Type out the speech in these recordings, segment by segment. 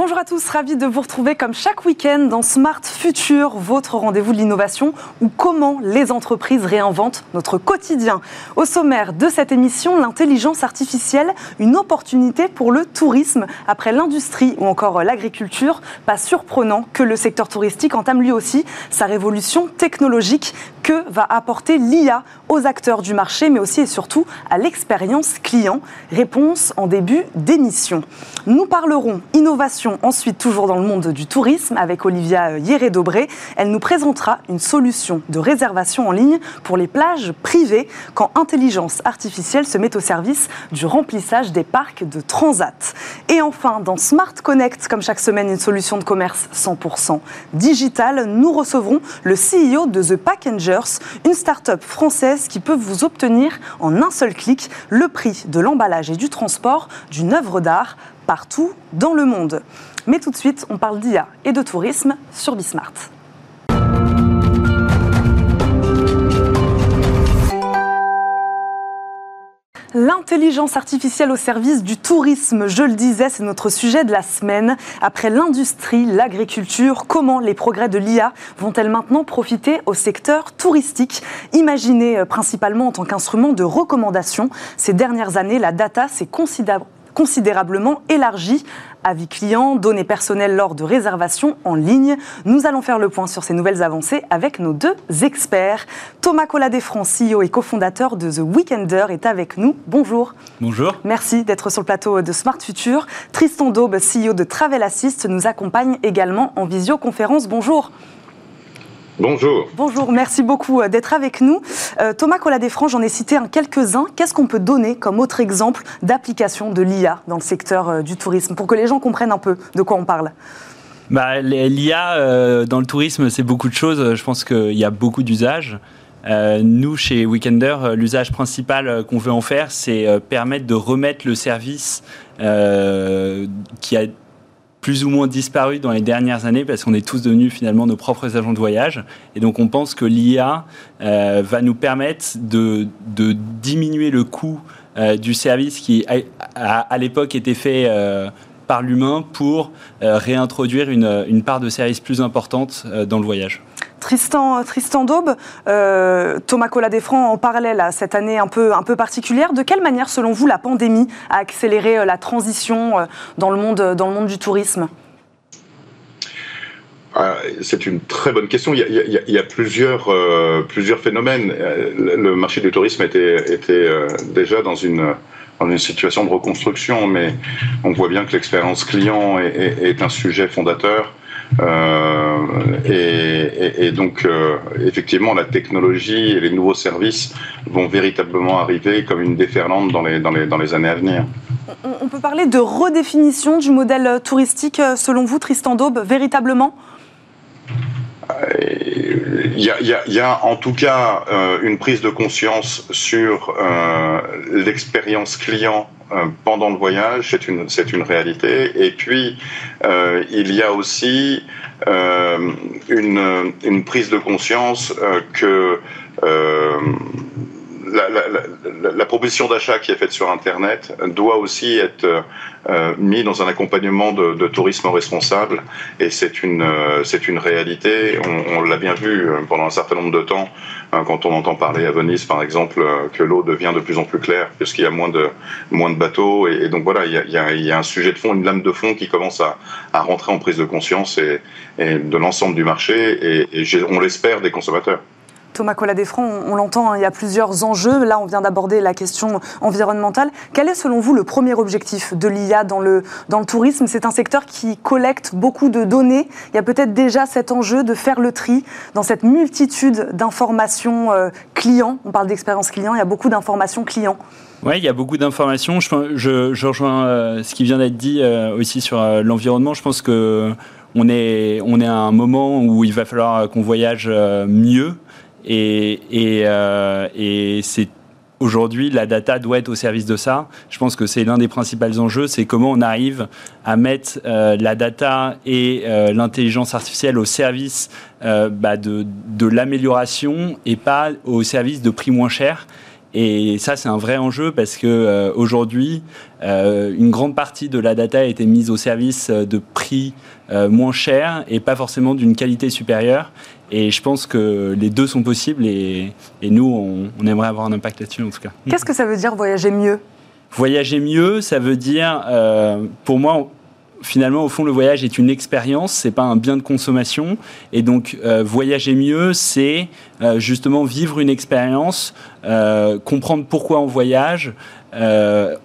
Bonjour à tous, ravi de vous retrouver comme chaque week-end dans Smart Future, votre rendez-vous de l'innovation ou comment les entreprises réinventent notre quotidien. Au sommaire de cette émission, l'intelligence artificielle, une opportunité pour le tourisme après l'industrie ou encore l'agriculture. Pas surprenant que le secteur touristique entame lui aussi sa révolution technologique. Que va apporter l'IA aux acteurs du marché, mais aussi et surtout à l'expérience client Réponse en début d'émission. Nous parlerons innovation ensuite toujours dans le monde du tourisme avec Olivia Hieré-Dobré. Elle nous présentera une solution de réservation en ligne pour les plages privées quand intelligence artificielle se met au service du remplissage des parcs de transat. Et enfin, dans Smart Connect, comme chaque semaine, une solution de commerce 100% digitale, nous recevrons le CEO de The Une start-up française qui peut vous obtenir en un seul clic le prix de l'emballage et du transport d'une œuvre d'art partout dans le monde. Mais tout de suite, on parle d'IA et de tourisme sur Bismart. L'intelligence artificielle au service du tourisme, je le disais, c'est notre sujet de la semaine. Après l'industrie, l'agriculture, comment les progrès de l'IA vont-elles maintenant profiter au secteur touristique? Imaginé euh, principalement en tant qu'instrument de recommandation, ces dernières années, la data s'est considérablement considérablement élargi. Avis clients, données personnelles lors de réservations en ligne. Nous allons faire le point sur ces nouvelles avancées avec nos deux experts. Thomas Collat-Desfrancs, CEO et cofondateur de The Weekender, est avec nous. Bonjour. Bonjour. Merci d'être sur le plateau de Smart Future. Tristan Daube, CEO de Travel Assist, nous accompagne également en visioconférence. Bonjour. Bonjour. Bonjour, merci beaucoup euh, d'être avec nous. Euh, Thomas Collat-Desfrancs, j'en ai cité un quelques-uns. Qu'est-ce qu'on peut donner comme autre exemple d'application de l'IA dans le secteur euh, du tourisme pour que les gens comprennent un peu de quoi on parle? Bah, L'IA dans le tourisme, c'est beaucoup de choses. Je pense qu'il y a beaucoup d'usages. nous, chez Weekender, l'usage principal qu'on veut en faire, c'est permettre de remettre le service qui a plus ou moins disparu dans les dernières années parce qu'on est tous devenus finalement nos propres agents de voyage. Et donc on pense que l'IA euh, va nous permettre de, de diminuer le coût euh, du service qui à, l'époque était fait euh, par l'humain pour réintroduire une, une, part de service plus importante dans le voyage. Tristan, Tristan Daube, euh, Thomas Collat-Desfrancs en parallèle à cette année un peu, un peu particulière. De quelle manière, selon vous, la pandémie a accéléré euh, la transition euh, dans le monde, dans le monde du tourisme? Ah, c'est une très bonne question. Il y a, plusieurs, plusieurs phénomènes. Le marché du tourisme était, était déjà dans une, dans une situation de reconstruction, mais on voit bien que l'expérience client est, un sujet fondateur. Euh, et, donc, euh, effectivement, la technologie et les nouveaux services vont véritablement arriver comme une déferlante dans les, dans les, dans les années à venir. On peut parler de redéfinition du modèle touristique, euh, selon vous, Tristan Daube, véritablement? Il y, a, il y, a, en tout cas une prise de conscience sur l'expérience client pendant le voyage, c'est une, c'est une réalité. Et puis, euh, il y a aussi euh, une, une, prise de conscience que la, proposition d'achat qui est faite sur Internet doit aussi être euh, mise dans un accompagnement de, tourisme responsable. Et c'est une, euh, c'est une réalité. On, l'a bien vu euh, pendant un certain nombre de temps, hein, quand on entend parler à Venise, par exemple, que l'eau devient de plus en plus claire, puisqu'il y a moins de, moins de bateaux. Et, donc voilà, il y, a, il, y a, un sujet de fond, une lame de fond qui commence à, à rentrer en prise de conscience et de l'ensemble du marché, et, et on l'espère des consommateurs. Thomas Collat-Desfrancs, on, l'entend, hein, il y a plusieurs enjeux. Là, on vient d'aborder la question environnementale. Quel est, selon vous, le premier objectif de l'IA dans le, dans le tourisme? C'est un secteur qui collecte beaucoup de données. Il y a peut-être déjà cet enjeu de faire le tri dans cette multitude d'informations euh, clients. On parle d'expérience client, il y a beaucoup d'informations clients. Oui, il y a beaucoup d'informations. Je, je, rejoins euh, ce qui vient d'être dit euh, aussi sur l'environnement. Je pense que on est, on est à un moment où il va falloir qu'on voyage mieux. Et, euh, et, c'est aujourd'hui, la data doit être au service de ça. Je pense que c'est l'un des principaux enjeux, c'est comment on arrive à mettre euh, la data et euh, l'intelligence artificielle au service bah, de, de l'amélioration et pas au service de prix moins cher. Et ça, c'est un vrai enjeu parce que aujourd'hui, une grande partie de la data a été mise au service de prix moins chers et pas forcément d'une qualité supérieure. Et je pense que les deux sont possibles et, nous, on, on, aimerait avoir un impact là-dessus en tout cas. Qu'est-ce que ça veut dire voyager mieux? Voyager mieux, ça veut dire, pour moi, finalement, au fond, le voyage est une expérience, c'est pas un bien de consommation. Et donc, euh, voyager mieux, c'est euh, justement vivre une expérience, euh, comprendre pourquoi on voyage,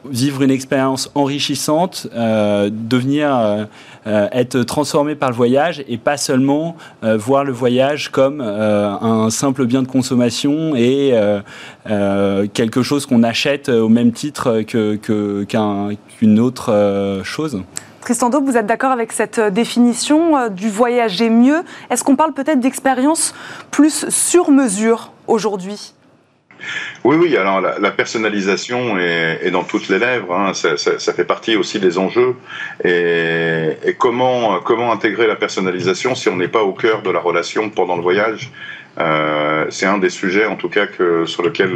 vivre une expérience enrichissante, devenir, être transformé par le voyage et pas seulement voir le voyage comme un simple bien de consommation et quelque chose qu'on achète au même titre qu'une autre chose. Tristan Daube, vous êtes d'accord avec cette euh, définition euh, du voyager mieux? Est-ce qu'on parle peut-être d'expérience plus sur mesure aujourd'hui? Oui, oui, alors la, personnalisation est, dans toutes les lèvres, hein. ça, fait partie aussi des enjeux. Et, comment, comment intégrer la personnalisation si on n'est pas au cœur de la relation pendant le voyage euh, c'est un des sujets, en tout cas, que, sur lequel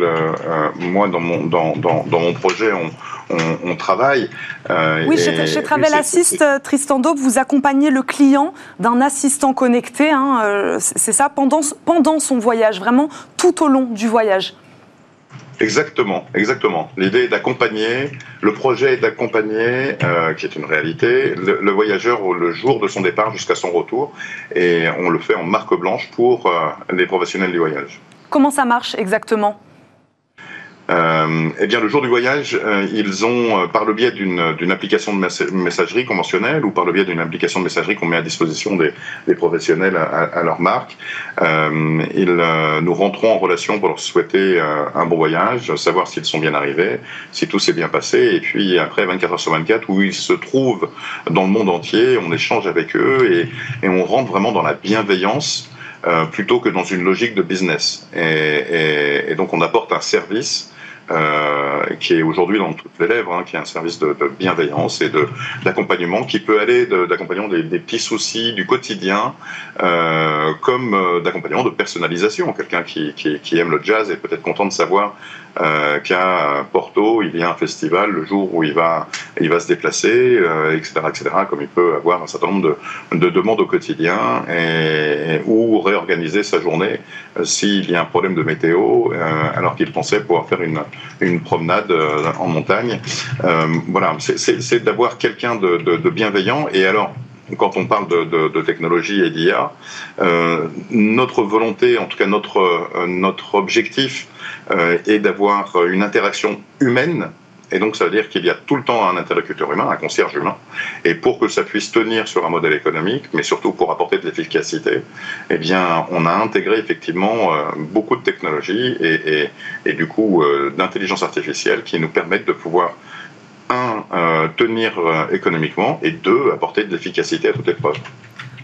moi, dans mon, dans, dans, dans mon projet, on, on, travaille. Euh, oui, chez, Travel Assist, Tristan Daube, vous accompagnez le client d'un assistant connecté, hein, euh, c'est ça, pendant, pendant son voyage, vraiment tout au long du voyage. Exactement, exactement. L'idée est d'accompagner, le projet est d'accompagner, euh, qui est une réalité, le, voyageur le jour de son départ jusqu'à son retour, et on le fait en marque blanche pour les professionnels du voyage. Comment ça marche exactement? Euh, eh bien, le jour du voyage, euh, ils ont, euh, par le biais d'une application de messagerie conventionnelle ou par le biais d'une application de messagerie qu'on met à disposition des, des professionnels à, à, leur marque, euh, ils euh, nous rentrons en relation pour leur souhaiter un bon voyage, savoir s'ils sont bien arrivés, si tout s'est bien passé, et puis après 24 heures sur 24, où ils se trouvent dans le monde entier, on échange avec eux et, et on rentre vraiment dans la bienveillance. plutôt que dans une logique de business. Et, et, et donc on apporte un service euh, qui est aujourd'hui dans toutes les lèvres, hein, qui est un service de, bienveillance et d'accompagnement qui peut aller d'accompagnement des, des, petits soucis du quotidien, euh, comme euh, d'accompagnement de personnalisation. Quelqu'un qui, qui, qui, aime le jazz est peut-être content de savoir euh, qu'à Porto, il y a un festival le jour où il va, il va se déplacer, etc., euh, etc., comme il peut avoir un certain nombre de, de demandes au quotidien, et, ou réorganiser sa journée euh, s'il y a un problème de météo, alors qu'il pensait pouvoir faire une, une promenade en montagne. voilà, c'est d'avoir quelqu'un de, de, de bienveillant, et alors, quand on parle de, technologie et d'IA, euh, notre volonté, en tout cas notre, euh, objectif, euh, est d'avoir une interaction humaine. Et donc, ça veut dire qu'il y a tout le temps un interlocuteur humain, un concierge humain. Et pour que ça puisse tenir sur un modèle économique, mais surtout pour apporter de l'efficacité, eh bien, on a intégré effectivement beaucoup de technologies et, du coup d'intelligence artificielle qui nous permettent de pouvoir un, euh, tenir euh, économiquement et deux, apporter de l'efficacité à toute épreuve.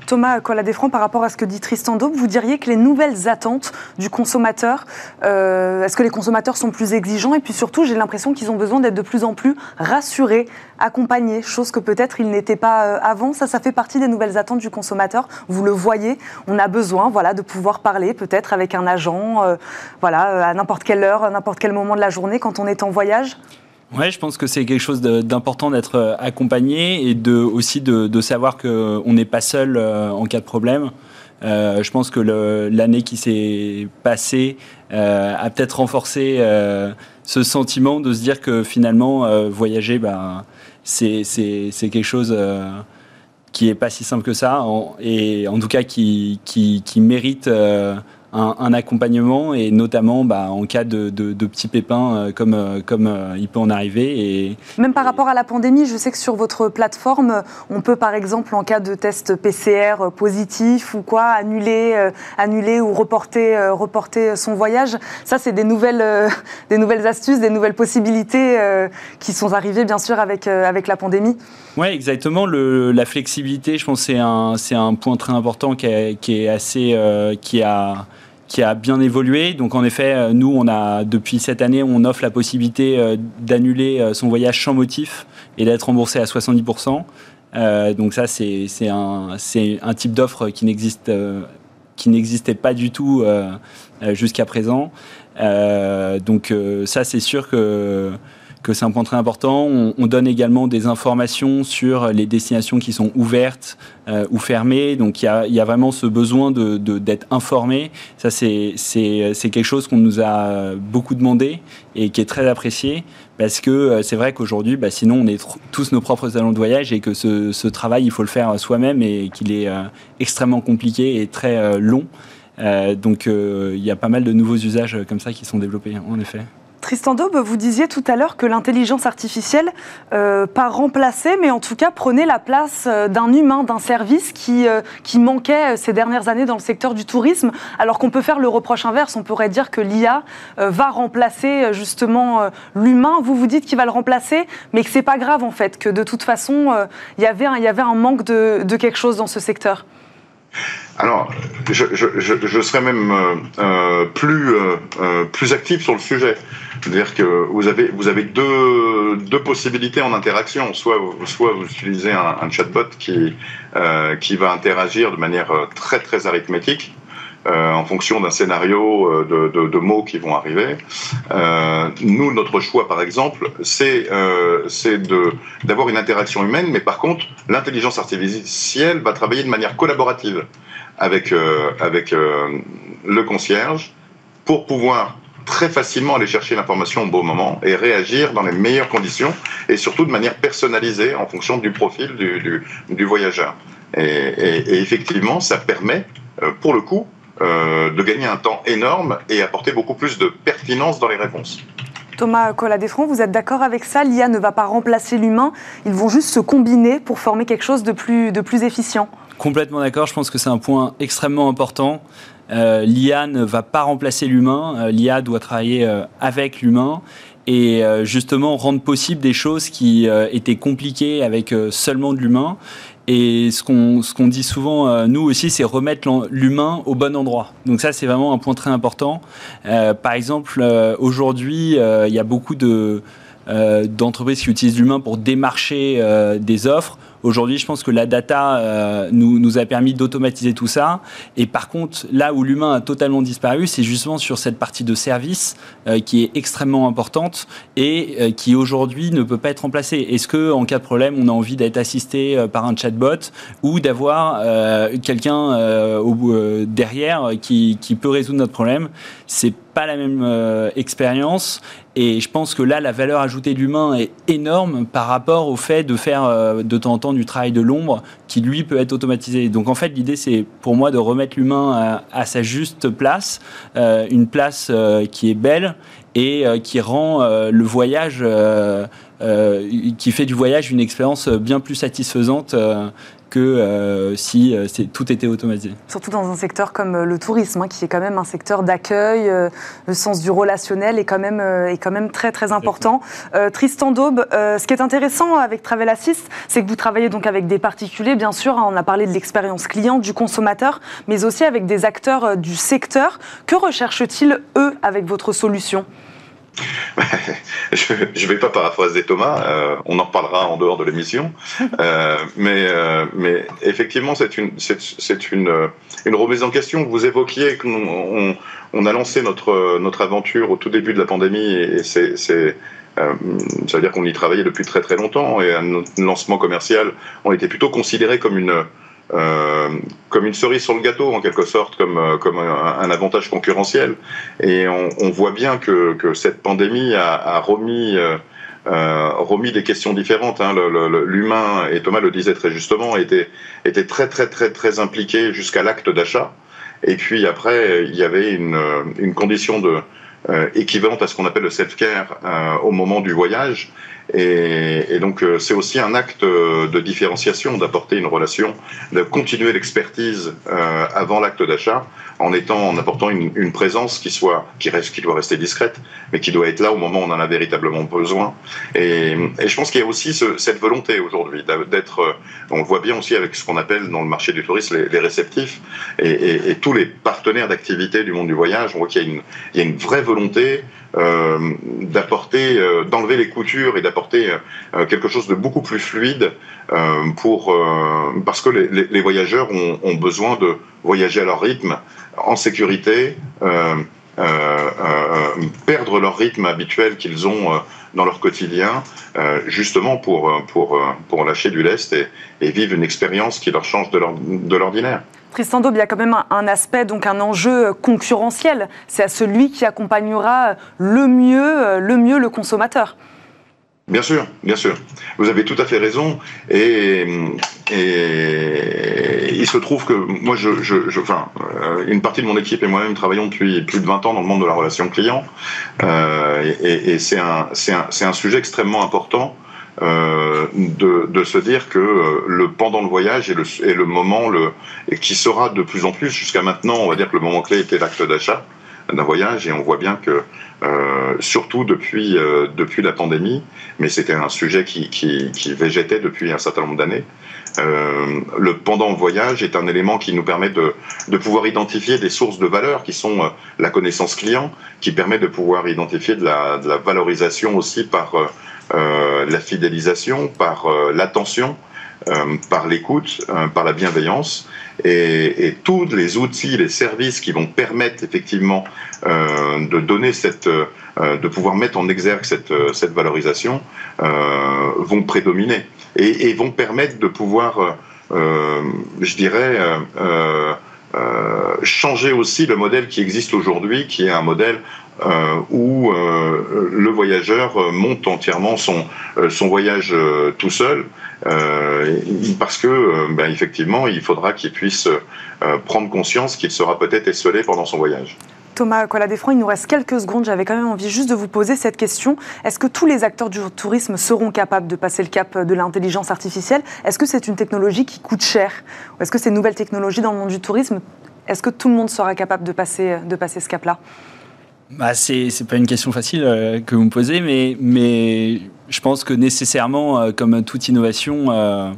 Thomas Colladefranc, par rapport à ce que dit Tristan Daube, vous diriez que les nouvelles attentes du consommateur, euh, est-ce que les consommateurs sont plus exigeants? Et puis surtout, j'ai l'impression qu'ils ont besoin d'être de plus en plus rassurés, accompagnés, chose que peut-être ils n'étaient pas avant. Ça, ça fait partie des nouvelles attentes du consommateur. Vous le voyez, on a besoin voilà, de pouvoir parler peut-être avec un agent voilà, à n'importe quelle heure, à n'importe quel moment de la journée quand on est en voyage Ouais, je pense que c'est quelque chose d'important d'être euh, accompagné et aussi de, savoir qu'on n'est pas seul euh, en cas de problème. Euh, je pense que l'année qui s'est passée euh, a peut-être renforcé euh, ce sentiment de se dire que finalement, euh, voyager, ben, c'est quelque chose qui est pas si simple que ça, et en tout cas qui mérite un, accompagnement et notamment bah, en cas de, petits pépins euh, comme, euh, comme euh, il peut en arriver. Et, Même par rapport à la pandémie, je sais que sur votre plateforme, on peut par exemple en cas de test PCR positif ou quoi annuler, annuler ou reporter, reporter son voyage. Ça, c'est des nouvelles, des nouvelles astuces, des nouvelles possibilités qui sont arrivées bien sûr avec, avec la pandémie. Oui, exactement. Le, la flexibilité, je pense, c'est un, c'est un point très important qui est, qui est assez, qui a qui a bien évolué. Donc en effet, euh, nous, on a depuis cette année, on offre la possibilité euh, d'annuler euh, son voyage sans motif et d'être remboursé à 70%. donc ça, c'est un, type d'offre qui n'existe qui n'existait pas du tout jusqu'à présent. donc ça, c'est sûr que que c'est un point très important. On, donne également des informations sur les destinations qui sont ouvertes euh, ou fermées. Donc il y a, vraiment ce besoin d'être informé. Ça, c'est quelque chose qu'on nous a beaucoup demandé et qui est très apprécié parce que euh, c'est vrai qu'aujourd'hui, bah, sinon, on est tous nos propres salons de voyage et que ce, travail, il faut le faire soi-même et qu'il est euh, extrêmement compliqué et très long. donc il y a pas mal de nouveaux usages comme ça qui sont développés, en effet. Tristan Daube, vous disiez tout à l'heure que l'intelligence artificielle, euh, pas remplaçait, mais en tout cas prenait la place euh, d'un humain, d'un service qui, euh, manquait ces dernières années dans le secteur du tourisme, alors qu'on peut faire le reproche inverse. On pourrait dire que l'IA va remplacer justement l'humain. Vous vous dites qu'il va le remplacer, mais que c'est pas grave en fait, que de toute façon, il y avait il y avait un manque de, de quelque chose dans ce secteur. Alors, je, je, serais même plus, plus actif sur le sujet. C'est-à-dire que vous avez, vous avez deux, deux possibilités en interaction. Soit, soit vous utilisez un, chatbot qui, euh, qui va interagir de manière euh, très très arithmétique. Euh, en fonction d'un scénario de, de, mots qui vont arriver. Euh, nous, notre choix, par exemple, c'est euh, d'avoir une interaction humaine, mais par contre, l'intelligence artificielle va travailler de manière collaborative avec, avec le concierge pour pouvoir très facilement aller chercher l'information au bon moment et réagir dans les meilleures conditions et surtout de manière personnalisée en fonction du profil du, voyageur. Et, effectivement, ça permet, euh, pour le coup, euh, de gagner un temps énorme et apporter beaucoup plus de pertinence dans les réponses. Thomas Collat-Desfrancs, vous êtes d'accord avec ça? L'IA ne va pas remplacer l'humain, ils vont juste se combiner pour former quelque chose de plus, de plus efficient Complètement d'accord, je pense que c'est un point extrêmement important. Euh, L'IA ne va pas remplacer l'humain, euh, l'IA doit travailler euh, avec l'humain et justement rendre possible des choses qui étaient compliquées avec seulement de l'humain. Et ce qu'on dit souvent, nous aussi, c'est remettre l'humain au bon endroit. Donc ça, c'est vraiment un point très important. par exemple, aujourd'hui, il y a beaucoup de d'entreprises qui utilisent l'humain pour démarcher des offres. Aujourd'hui, je pense que la data euh, nous, nous, a permis d'automatiser tout ça. Et par contre, là où l'humain a totalement disparu, c'est justement sur cette partie de service euh, qui est extrêmement importante et euh, qui aujourd'hui ne peut pas être remplacée. Est-ce que en cas de problème, on a envie d'être assisté par un chatbot ou d'avoir quelqu'un derrière qui, qui, peut résoudre notre problème? C'est pas la même expérience. Et je pense que là, la valeur ajoutée de l'humain est énorme par rapport au fait de faire de temps en temps du travail de l'ombre qui, lui, peut être automatisé. Donc, en fait, l'idée, c'est pour moi de remettre l'humain à, sa juste place, euh, une place euh, qui est belle et euh, qui rend le voyage, qui fait du voyage une expérience bien plus satisfaisante que euh, si euh, tout était automatisé. Surtout dans un secteur comme euh, le tourisme, hein, qui est quand même un secteur d'accueil, le sens du relationnel est quand même, très important. Tristan Daube, ce qui est intéressant avec Travel Assist, c'est que vous travaillez donc avec des particuliers, bien sûr, hein, on a parlé de l'expérience client, du consommateur, mais aussi avec des acteurs du secteur. Que recherchent-ils, eux, avec votre solution? je ne vais pas paraphraser Thomas, euh, on en reparlera en dehors de l'émission, euh, mais, euh, mais effectivement c'est une, remise en question. Vous évoquiez qu'on on, a lancé notre, aventure au tout début de la pandémie et c'est, c'est ça veut dire qu'on y travaillait depuis très très longtemps et à notre lancement commercial, on était plutôt considéré comme une euh, comme une cerise sur le gâteau en quelque sorte, comme, euh, comme un, avantage concurrentiel. Et on, on voit bien que, que, cette pandémie a, a remis, euh, euh remis des questions différentes. Hein. L'humain, et Thomas le disait très justement, était, était très très très très impliqué jusqu'à l'acte d'achat. Et puis après, il y avait une, une condition de, euh, équivalente à ce qu'on appelle le self-care euh, au moment du voyage. Et, et donc euh, c'est aussi un acte de différenciation, d'apporter une relation, de continuer l'expertise avant l'acte d'achat, en étant, en apportant une, présence qui soit, qui reste, qui doit rester discrète, mais qui doit être là au moment où on en a véritablement besoin. Et, je pense qu'il y a aussi ce, cette volonté aujourd'hui d'être, on le voit bien aussi avec ce qu'on appelle dans le marché du tourisme les, réceptifs et, tous les partenaires d'activité du monde du voyage. On voit qu'il y a une, il y a une vraie volonté d'apporter, d'enlever les coutures et d'apporter quelque chose de beaucoup plus fluide pour, parce que les, voyageurs ont, besoin de voyager à leur rythme, en sécurité. Euh, euh, perdre leur rythme habituel qu'ils ont euh, dans leur quotidien, justement pour, pour, pour lâcher du lest et vivre une expérience qui leur change de l'ordinaire. Tristan il y a quand même un aspect, donc un enjeu concurrentiel. C'est à celui qui accompagnera le mieux le, mieux le consommateur. Bien sûr, bien sûr. Vous avez tout à fait raison. Et, il se trouve que moi, je, enfin, euh, une partie de mon équipe et moi-même travaillons depuis plus de 20 ans dans le monde de la relation client. Euh, et, c'est un, un, sujet extrêmement important. Euh, de, se dire que euh, le pendant le voyage est le, moment le, qui sera de plus en plus jusqu'à maintenant on va dire que le moment clé était l'acte d'achat d'un voyage et on voit bien que euh, surtout depuis, depuis la pandémie, mais c'était un sujet qui, qui, végétait depuis un certain nombre d'années. Le pendant le voyage est un élément qui nous permet de, de pouvoir identifier des sources de valeur qui sont la connaissance client, qui permet de pouvoir identifier de la, valorisation aussi par la fidélisation, par l'attention, par l'écoute, par la bienveillance. Et, et, tous les outils, les services qui vont permettre effectivement euh, de donner cette, euh, de pouvoir mettre en exergue cette, euh, cette valorisation euh, vont prédominer et, et, vont permettre de pouvoir, euh, je dirais, changer aussi le modèle qui existe aujourd'hui, qui est un modèle euh, où euh, le voyageur monte entièrement son, son voyage tout seul, euh, parce que, ben, effectivement, il faudra qu'il puisse prendre conscience qu'il sera peut-être esselé pendant son voyage. Thomas Collat-Desfrancs, il nous reste quelques secondes. J'avais quand même envie juste de vous poser cette question. Est-ce que tous les acteurs du tourisme seront capables de passer le cap de l'intelligence artificielle? Est-ce que c'est une technologie qui coûte cher? Ou est-ce que ces nouvelles technologies dans le monde du tourisme, est-ce que tout le monde sera capable de passer, de passer ce cap-là? Bah, c'est pas une question facile euh, que vous me posez, mais, mais je pense que nécessairement, euh, comme toute innovation, euh,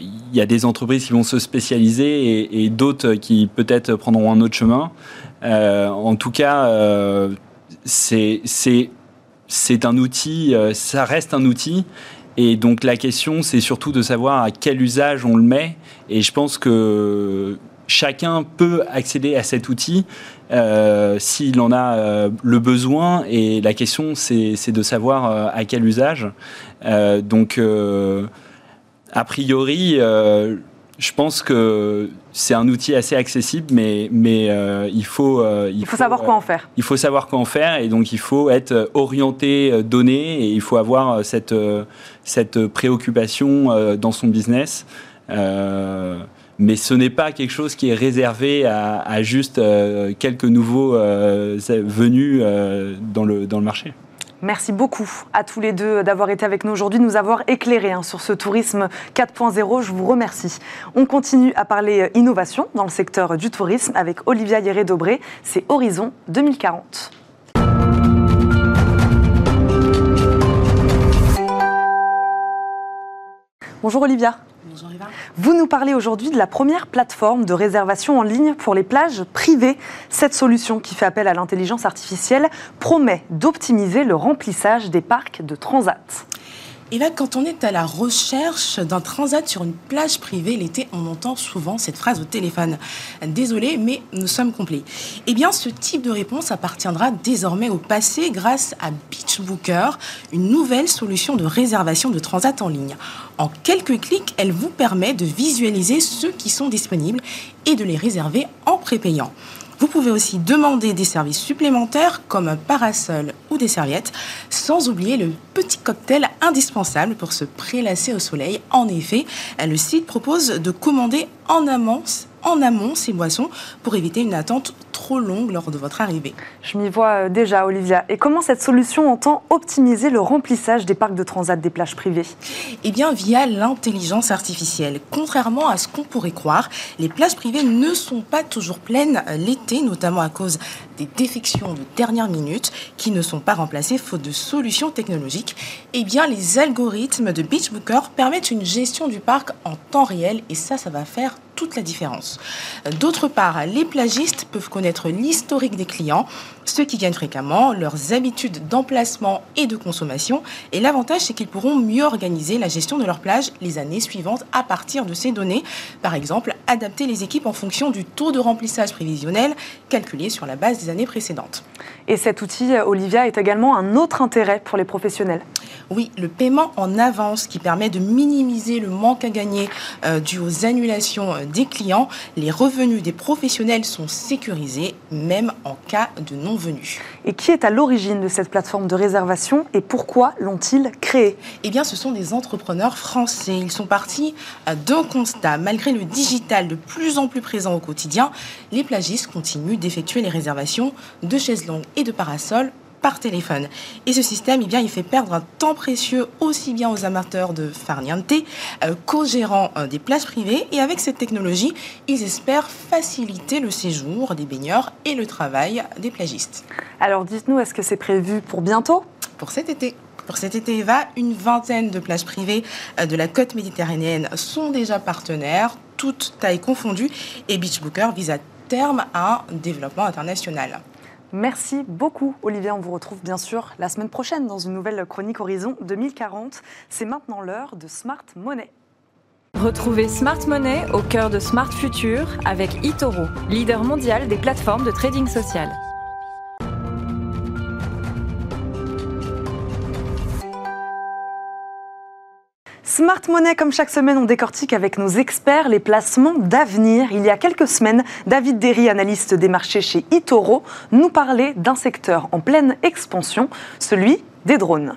il y a des entreprises qui vont se spécialiser et, et d'autres qui peut-être prendront un autre chemin. en tout cas, c'est un outil, ça reste un outil. Et donc la question, c'est surtout de savoir à quel usage on le met. Et je pense que chacun peut accéder à cet outil euh, s'il en a euh, le besoin. Et la question, c'est de savoir euh, à quel usage. donc, a priori, je pense que c'est un outil assez accessible, mais, mais il faut... il, faut, savoir quoi en faire. Il faut savoir quoi en faire, et donc il faut être orienté, donné, et il faut avoir cette, cette préoccupation dans son business mais ce n'est pas quelque chose qui est réservé à, juste euh, quelques nouveaux euh, venus euh, dans, le, dans le marché. Merci beaucoup à tous les deux d'avoir été avec nous aujourd'hui, de nous avoir éclairé hein, sur ce tourisme 4.0. Je vous remercie. On continue à parler innovation dans le secteur du tourisme avec Olivia Hieré-Dobré. C'est Horizon 2040. Bonjour Olivia. Vous nous parlez aujourd'hui de la première plateforme de réservation en ligne pour les plages privées. Cette solution qui fait appel à l'intelligence artificielle promet d'optimiser le remplissage des parcs de transat. Et là, quand on est à la recherche d'un transat sur une plage privée l'été, on entend souvent cette phrase au téléphone. Désolé, mais nous sommes complets. Eh bien, ce type de réponse appartiendra désormais au passé grâce à Beach Booker, une nouvelle solution de réservation de transat en ligne. En quelques clics, elle vous permet de visualiser ceux qui sont disponibles et de les réserver en prépayant. Vous pouvez aussi demander des services supplémentaires comme un parasol ou des serviettes, sans oublier le petit cocktail indispensable pour se prélasser au soleil. En effet, le site propose de commander en amont en amont ces boissons pour éviter une attente trop longue lors de votre arrivée. Je m'y vois euh, déjà, Olivia. Et comment cette solution entend optimiser le remplissage des parcs de transat des plages privées? Eh bien, via l'intelligence artificielle. Contrairement à ce qu'on pourrait croire, les plages privées ne sont pas toujours pleines euh, l'été, notamment à cause des défections de dernière minute qui ne sont pas remplacées faute de solutions technologiques. Eh bien, les algorithmes de Beach Booker permettent une gestion du parc en temps réel et ça, ça va faire la différence. D'autre part, les plagistes peuvent connaître l'historique des clients, ceux qui gagnent fréquemment, leurs habitudes d'emplacement et de consommation. Et l'avantage, c'est qu'ils pourront mieux organiser la gestion de leur plage les années suivantes à partir de ces données. Par exemple, adapter les équipes en fonction du taux de remplissage prévisionnel calculé sur la base des années précédentes. Et cet outil, Olivia, est également un autre intérêt pour les professionnels. Oui, le paiement en avance qui permet de minimiser le manque à gagner euh, dû aux annulations euh, des clients. Les revenus des professionnels sont sécurisés, même en cas de Et qui est à l'origine de cette plateforme de réservation et pourquoi l'ont-ils créée? Eh bien, ce sont des entrepreneurs français. Ils sont partis d'un constat. Malgré le digital de plus en plus présent au quotidien, les plagistes continuent d'effectuer les réservations de chaises longues et de parasols par téléphone. Et ce système, eh bien, il fait perdre un temps précieux aussi bien aux amateurs de farniente euh, qu'aux gérants euh, des places privées. Et avec cette technologie, ils espèrent faciliter le séjour des baigneurs et le travail des plagistes. Alors dites-nous, est-ce que c'est prévu pour bientôt? Pour cet été. Pour cet été, Eva, une vingtaine de plages privées euh, de la côte méditerranéenne sont déjà partenaires, toutes tailles confondues, et Beach Booker vise à terme un développement international. Merci beaucoup, Olivier. On vous retrouve bien sûr la semaine prochaine dans une nouvelle chronique Horizon 2040. C'est maintenant l'heure de Smart Money. Retrouvez Smart Money au cœur de Smart Future avec eToro, leader mondial des plateformes de trading social. Smart Money, comme chaque semaine, on décortique avec nos experts les placements d'avenir. Il y a quelques semaines, David Derry, analyste des marchés chez Itoro, nous parlait d'un secteur en pleine expansion, celui des drones.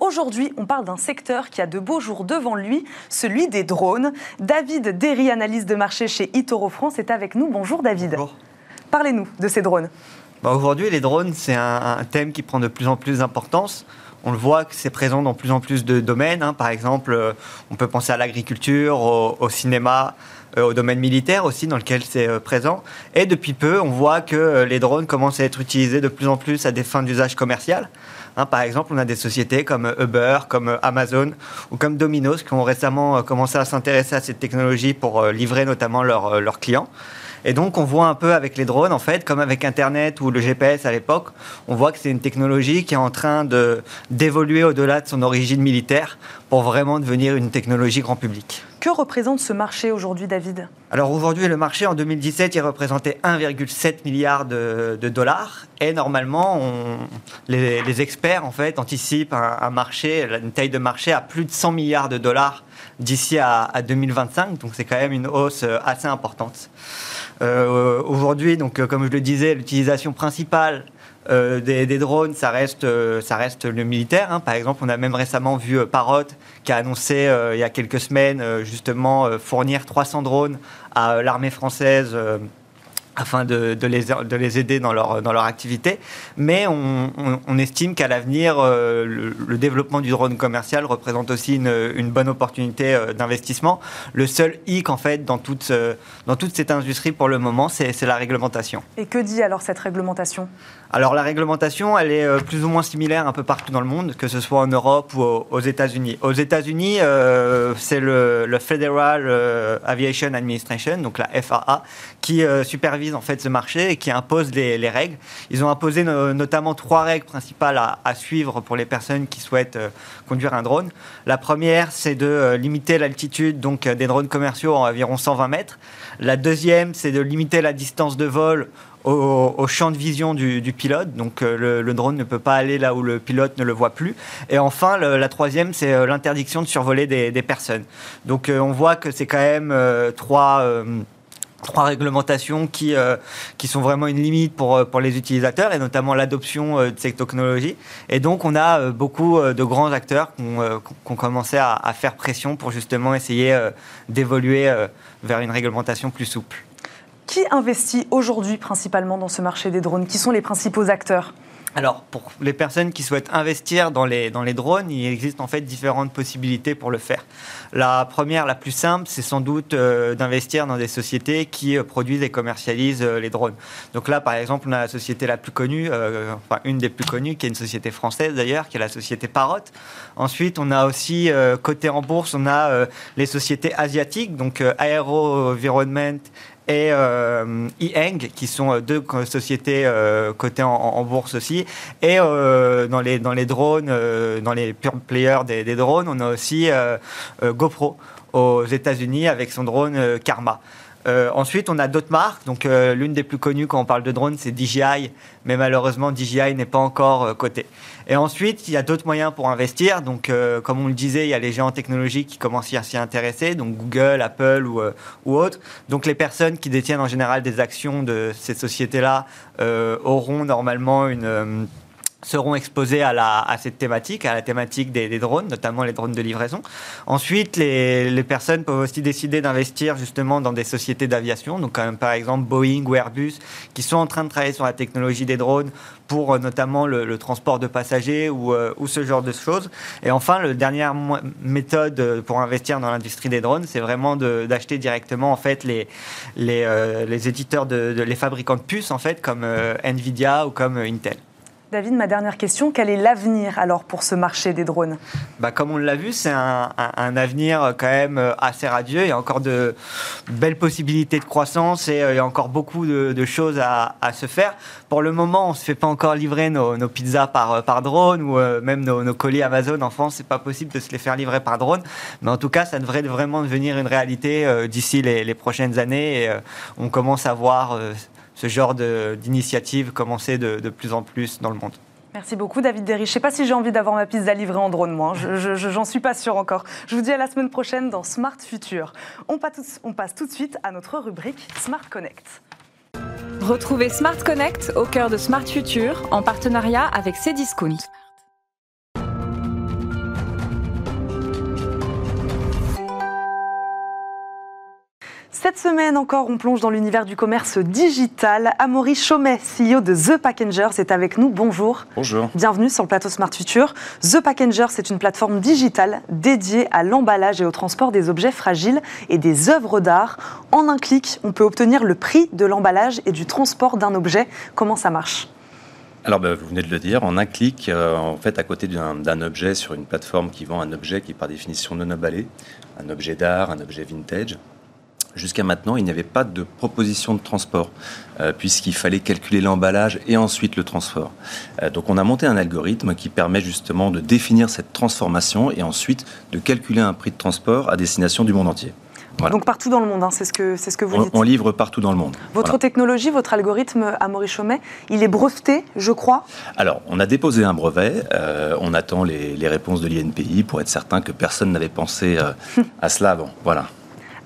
Aujourd'hui, on parle d'un secteur qui a de beaux jours devant lui, celui des drones. David Derry, analyste de marché chez Itoro France, est avec nous. Bonjour David. Bonjour. Parlez-nous de ces drones. Bah, Aujourd'hui, les drones, c'est un, un, thème qui prend de plus en plus d'importance. On le voit que c'est présent dans plus en plus de domaines. Hein. Par exemple, euh, on peut penser à l'agriculture, au, cinéma, euh, au domaine militaire aussi, dans lequel c'est euh, présent. Et depuis peu, on voit que les drones commencent à être utilisés de plus en plus à des fins d'usage commercial. Hein, par exemple, on a des sociétés comme Uber, comme Amazon ou comme Domino's qui ont récemment commencé à s'intéresser à cette technologie pour livrer notamment leurs clients. Et donc, on voit un peu avec les drones, en fait, comme avec Internet ou le GPS à l'époque, on voit que c'est une technologie qui est en train de, d'évoluer au-delà de son origine militaire pour vraiment devenir une technologie grand public. Que représente ce marché aujourd'hui, David? Alors aujourd'hui, le marché en 2017, il représentait 1,7 milliard de, de, dollars. Et normalement, on, les, les, experts en fait anticipent un, un, marché, une taille de marché à plus de 100 milliards de dollars d'ici à, à 2025. Donc c'est quand même une hausse assez importante. Euh, Aujourd'hui, donc euh, comme je le disais, l'utilisation principale euh, des, drones, ça reste, euh, ça reste le militaire. Hein. Par exemple, on a même récemment vu euh, Parrot qui a annoncé euh, il y a quelques semaines justement fournir 300 drones à l'armée française afin de, de, les, de, les, aider dans leur, dans leur activité. Mais on, on, on estime qu'à l'avenir, euh, le, le, développement du drone commercial représente aussi une, une bonne opportunité euh, d'investissement. Le seul hic, en fait, dans toute, euh, dans toute cette industrie pour le moment, c'est la réglementation. Et que dit alors cette réglementation? Alors la réglementation, elle est plus ou moins similaire un peu partout dans le monde, que ce soit en Europe ou aux États-Unis. Aux États-Unis, euh, c'est le, le, Federal Aviation Administration, donc la FAA, qui euh, supervise en fait ce marché et qui impose les, les règles. Ils ont imposé no, notamment trois règles principales à, suivre pour les personnes qui souhaitent euh, conduire un drone. La première, c'est de euh, limiter l'altitude donc des drones commerciaux à environ 120 mètres. La deuxième, c'est de limiter la distance de vol au, champ de vision du, pilote. Donc euh, le, drone ne peut pas aller là où le pilote ne le voit plus. Et enfin, la troisième, c'est euh, l'interdiction de survoler des, personnes. Donc euh, on voit que c'est quand même euh, trois trois réglementations qui, euh, qui sont vraiment une limite pour, pour les utilisateurs et notamment l'adoption euh, de ces technologies. Et donc on a euh, beaucoup de grands acteurs qui ont, commencé à, faire pression pour justement essayer d'évoluer vers une réglementation plus souple. Qui investit aujourd'hui principalement dans ce marché des drones? Qui sont les principaux acteurs? Alors, pour les personnes qui souhaitent investir dans les, dans les drones, il existe en fait différentes possibilités pour le faire. La première, la plus simple, c'est sans doute euh, d'investir dans des sociétés qui euh, produisent et commercialisent euh, les drones. Donc là, par exemple, on a la société la plus connue, enfin une des plus connues, qui est une société française d'ailleurs, qui est la société Parrot. Ensuite, on a aussi, côté en bourse, on a les sociétés asiatiques, donc Aero Environment et euh, qui sont euh, deux sociétés euh, cotées en, bourse aussi. Et euh, dans, les, dans les drones, dans les pure players des, des, drones, on a aussi GoPro aux États-Unis avec son drone Karma. Euh, ensuite, on a d'autres marques. Donc, euh, l'une des plus connues quand on parle de drone, c'est DJI, mais malheureusement, DJI n'est pas encore euh, coté. Et ensuite, il y a d'autres moyens pour investir. Donc, comme on le disait, il y a les géants technologiques qui commencent à s'y intéresser, donc Google, Apple ou, ou autres. Donc, les personnes qui détiennent en général des actions de ces sociétés-là auront normalement une seront exposés à, la, à cette thématique, à la thématique des, drones, notamment les drones de livraison. Ensuite, les, les personnes peuvent aussi décider d'investir justement dans des sociétés d'aviation, donc par exemple Boeing ou Airbus, qui sont en train de travailler sur la technologie des drones pour euh, notamment le, transport de passagers ou, euh, ou, ce genre de choses. Et enfin, la dernière méthode pour investir dans l'industrie des drones, c'est vraiment d'acheter directement en fait les, les, euh, les éditeurs, de, les fabricants de puces en fait, comme Nvidia ou comme Intel. David, ma dernière question, quel est l'avenir alors pour ce marché des drones? Bah, Comme on l'a vu, c'est un, avenir quand même euh, assez radieux. Il y a encore de belles possibilités de croissance et euh, il y a encore beaucoup de, choses à, se faire. Pour le moment, on ne se fait pas encore livrer nos, pizzas par, euh, par drone ou même nos, colis Amazon en France. C'est pas possible de se les faire livrer par drone. Mais en tout cas, ça devrait vraiment devenir une réalité d'ici les, les, prochaines années. Et on commence à voir ce genre d'initiative commencer de, de, plus en plus dans le monde. Merci beaucoup David Derry. Je ne sais pas si j'ai envie d'avoir ma pizza livrée en drone, moi. Je j'en suis pas sûre encore. Je vous dis à la semaine prochaine dans Smart Future. On passe, on passe tout de suite à notre rubrique Smart Connect. Retrouvez Smart Connect au cœur de Smart Future en partenariat avec Cdiscount. Cette semaine encore, on plonge dans l'univers du commerce digital. Amaury Chaumet, CEO de The Packengers, est avec nous. Bonjour. Bonjour. Bienvenue sur le plateau Smart Future. The Packengers, c'est une plateforme digitale dédiée à l'emballage et au transport des objets fragiles et des œuvres d'art. En un clic, on peut obtenir le prix de l'emballage et du transport d'un objet. Comment ça marche? Alors, ben, vous venez de le dire, en un clic, euh, en fait, à côté d'un objet sur une plateforme qui vend un objet qui est par définition non emballé, un objet d'art, un objet vintage, Jusqu'à maintenant, il n'y avait pas de proposition de transport, euh, puisqu'il fallait calculer l'emballage et ensuite le transport. Euh, donc on a monté un algorithme qui permet justement de définir cette transformation et ensuite de calculer un prix de transport à destination du monde entier. Donc partout dans le monde, hein, c'est ce que c'est ce que vous on, dites. On livre partout dans le monde. Votre technologie, votre algorithme à Maurice Chaumet, il est breveté, je crois. Alors, on a déposé un brevet. Euh, on attend les, les, réponses de l'INPI pour être certain que personne n'avait pensé à cela avant. Voilà.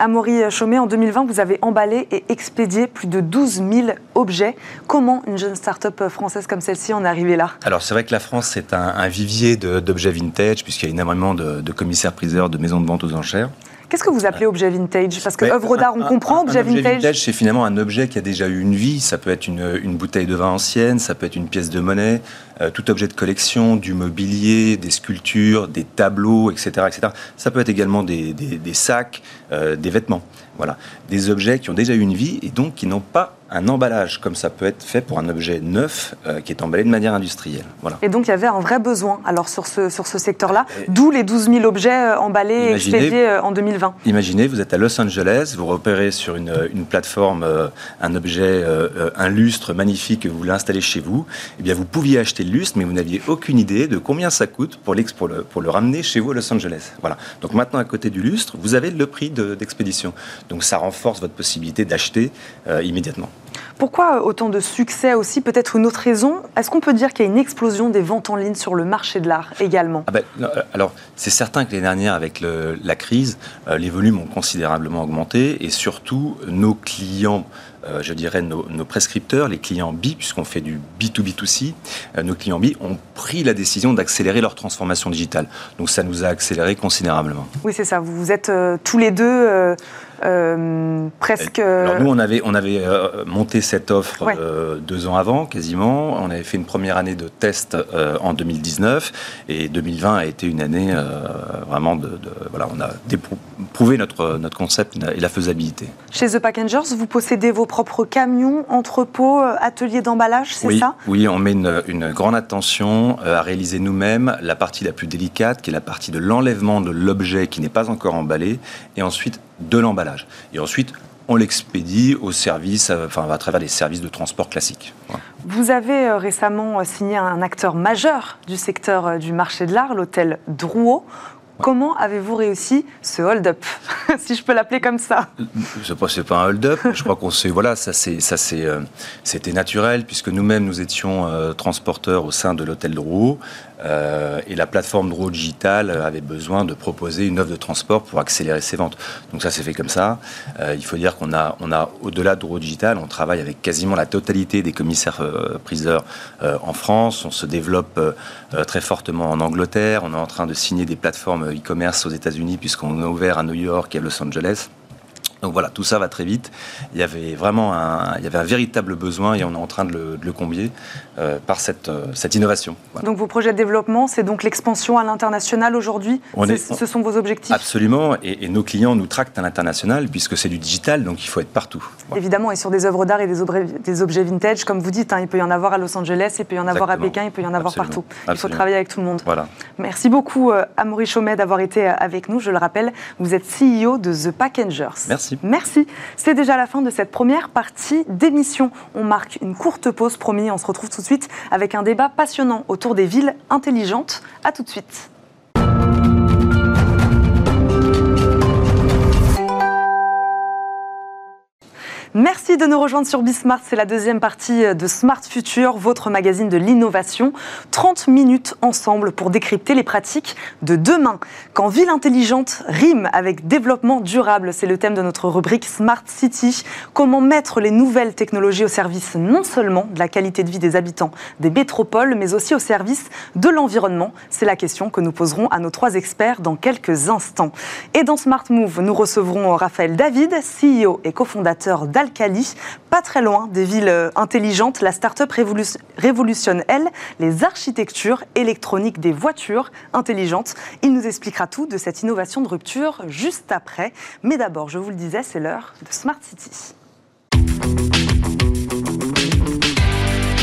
Amaury Chaumet, en 2020, vous avez emballé et expédié plus de 12 000 objets. Comment une jeune start-up française comme celle-ci en est arrivée là? Alors, c'est vrai que la France, c'est un, vivier d'objets vintage, puisqu'il y a énormément de, de commissaires-priseurs, de maisons de vente aux enchères. Qu'est-ce que vous appelez objet vintage Parce que œuvre d'art, on comprend, objet, vintage. objet vintage. c'est finalement un objet qui a déjà eu une vie. Ça peut être une, bouteille de vin ancienne, ça peut être une pièce de monnaie, euh, tout objet de collection, du mobilier, des sculptures, des tableaux, etc. etc. Ça peut être également des, sacs, euh, des vêtements. Voilà. Des objets qui ont déjà eu une vie et donc qui n'ont pas un emballage, comme ça peut être fait pour un objet neuf euh, qui est emballé de manière industrielle. Voilà. Et donc il y avait un vrai besoin alors sur ce, sur ce secteur-là, d'où les 12 000 objets euh, emballés et expédiés euh, en 2020. Imaginez, vous êtes à Los Angeles, vous repérez sur une, une plateforme un objet, un lustre magnifique que vous voulez installer chez vous. Eh bien, vous pouviez acheter le lustre, mais vous n'aviez aucune idée de combien ça coûte pour, pour, le, pour le ramener chez vous à Los Angeles. Voilà. Donc maintenant, à côté du lustre, vous avez le prix d'expédition. donc ça renforce votre possibilité d'acheter immédiatement. Pourquoi autant de succès aussi Peut-être une autre raison Est-ce qu'on peut dire qu'il y a une explosion des ventes en ligne sur le marché de l'art également ah ben, euh, Alors, c'est certain que l'année dernière, avec la crise, euh, les volumes ont considérablement augmenté et surtout, nos clients euh, je dirais, nos, prescripteurs, les clients B, puisqu'on fait du B2B2C, euh, nos clients B ont pris la décision d'accélérer leur transformation digitale. Donc ça nous a accéléré considérablement. Oui, c'est ça. Vous êtes tous les deux euh, presque. Alors nous, on avait, on avait euh, monté cette offre euh, deux ans avant, quasiment. On avait fait une première année de test en 2019 et 2020 a été une année vraiment de, voilà, on a prouvé notre notre concept et la faisabilité. Chez The Packagers, vous possédez vos propres camions, entrepôts, ateliers d'emballage, c'est ça? Oui, on met une, une grande attention à réaliser nous-mêmes la partie la plus délicate, qui est la partie de l'enlèvement de l'objet qui n'est pas encore emballé, et ensuite de l'emballage. Et ensuite, on l'expédie au service, euh, enfin, à travers les services de transport classiques. Vous avez euh, récemment euh, signé un acteur majeur du secteur du marché de l'art, l'hôtel Drouot. Comment avez-vous réussi ce hold-up, si je peux l'appeler comme ça? C'est pas, pas un hold-up. je crois qu'on sait, voilà, ça c'est, ça c'est, c'était naturel puisque nous-mêmes nous étions transporteurs au sein de l'hôtel Drouot. Euh, et la plateforme Draw Digital avait besoin de proposer une offre de transport pour accélérer ses ventes. Donc ça s'est fait comme ça. Euh, il faut dire qu'on a, on a au-delà de Draw Digital, on travaille avec quasiment la totalité des commissaires euh, priseurs en France. On se développe très fortement en Angleterre. On est en train de signer des plateformes e-commerce aux États-Unis puisqu'on a ouvert à New York et à Los Angeles. Donc voilà, tout ça va très vite. Il y avait vraiment un, il y avait un véritable besoin et on est en train de le, de le combler euh, par cette, euh, cette innovation. Donc vos projets de développement, c'est donc l'expansion à l'international aujourd'hui Ce sont vos objectifs Absolument, et, nos clients nous tractent à l'international puisque c'est du digital, donc il faut être partout. Évidemment, et sur des œuvres d'art et des objets, des objets vintage, comme vous dites, hein, il peut y en avoir à Los Angeles, il peut y en avoir à Pékin, il peut y en avoir partout. Il faut travailler avec tout le monde. Voilà. Merci beaucoup, euh, Amaury Chaumet, d'avoir été avec nous. Je le rappelle, vous êtes CEO de The Packagers. Merci. Merci. C'est déjà la fin de cette première partie d'émission. On marque une courte pause, promis. On se retrouve tout avec un débat passionnant autour des villes intelligentes. A tout de suite. Merci de nous rejoindre sur Bismart. C'est la deuxième partie de Smart Future, votre magazine de l'innovation. 30 minutes ensemble pour décrypter les pratiques de demain. Quand ville intelligente rime avec développement durable, c'est le thème de notre rubrique Smart City. Comment mettre les nouvelles technologies au service non seulement de la qualité de vie des habitants des métropoles, mais aussi au service de l'environnement? C'est la question que nous poserons à nos trois experts dans quelques instants. Et dans Smart Move, nous recevrons Raphaël David, CEO et cofondateur d'Al Pas très loin des villes euh, intelligentes. La start-up révolutionne, elle, les architectures électroniques des voitures intelligentes. Il nous expliquera tout de cette innovation de rupture juste après. Mais d'abord, je vous le disais, c'est l'heure de Smart City.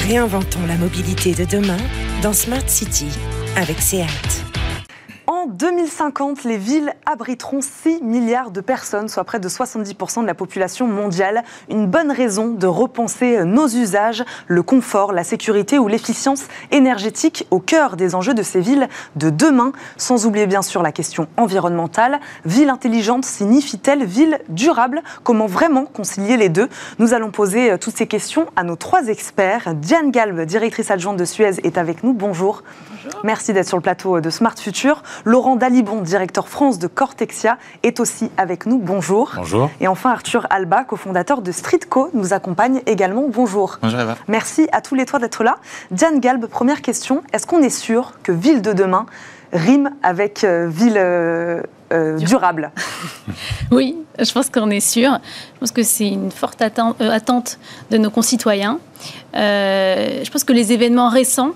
Réinventons la mobilité de demain dans Smart City avec SEAT. En 2050, les villes abriteront 6 milliards de personnes, soit près de 70% de la population mondiale. Une bonne raison de repenser nos usages, le confort, la sécurité ou l'efficience énergétique au cœur des enjeux de ces villes de demain, sans oublier bien sûr la question environnementale. Ville intelligente signifie-t-elle ville durable? Comment vraiment concilier les deux? Nous allons poser euh, toutes ces questions à nos trois experts. Diane Galb, directrice adjointe de Suez, est avec nous. Bonjour. Bonjour. Merci d'être sur le plateau de Smart Future. Laurent Dalibon, directeur France de Cortexia, est aussi avec nous. Bonjour. Bonjour. Et enfin, Arthur Alba, cofondateur de Streetco, nous accompagne également. Bonjour. Bonjour Eva. Merci à tous les trois d'être là. Diane Galb, première question. Est-ce qu'on est sûr que ville de demain rime avec euh, ville euh, euh, durable? Oui, je pense qu'on est sûr. Je pense que c'est une forte attente de nos concitoyens. je pense que les événements récents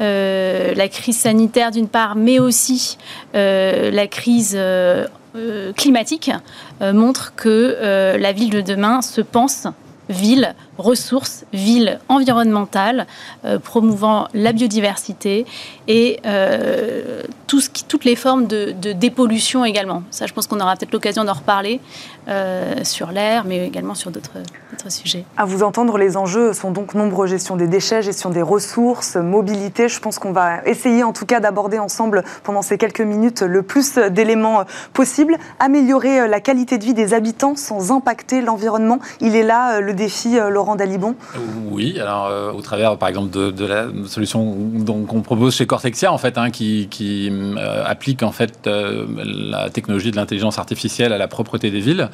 euh, la crise sanitaire d'une part, mais aussi euh, la crise euh, climatique, montrent que la ville de demain se pense ville ressources, ville environnementale, promouvant la biodiversité et qui, toutes les formes de, dépollution également. Ça, je pense qu'on aura peut-être l'occasion d'en reparler sur l'air, mais également sur d'autres sujet. À vous entendre, les enjeux sont donc nombreux gestion des déchets, gestion des ressources, mobilité. Je pense qu'on va essayer en tout cas d'aborder ensemble pendant ces quelques minutes le plus d'éléments possibles. Améliorer la qualité de vie des habitants sans impacter l'environnement. Il est là le défi, Laurent Dalibon Oui, alors au travers par exemple de, la solution qu'on propose chez Cortexia en fait, hein, qui, applique en fait la technologie de l'intelligence artificielle à la propreté des villes.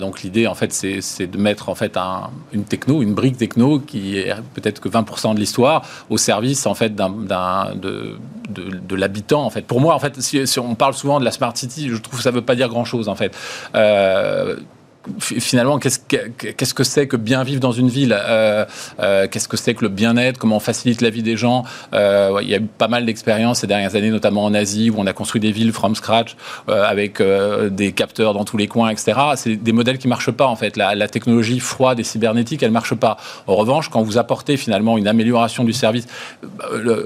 donc l'idée en fait c'est de mettre en fait un, une techno, une brique techno qui est peut-être que 20% de l'histoire au service en fait d'un de, l'habitant en fait. Pour moi en fait, si, on parle souvent de la smart city, je trouve que ça veut pas dire grand chose en fait. Finalement, qu'est-ce que c'est que bien vivre dans une ville euh, euh, Qu'est-ce que c'est que le bien-être Comment on facilite la vie des gens euh, Il y a eu pas mal d'expériences ces dernières années, notamment en Asie, où on a construit des villes from scratch avec des capteurs dans tous les coins, etc. C'est des modèles qui marchent pas en fait. La, technologie froide et cybernétique, elle marche pas. En revanche, quand vous apportez finalement une amélioration du service,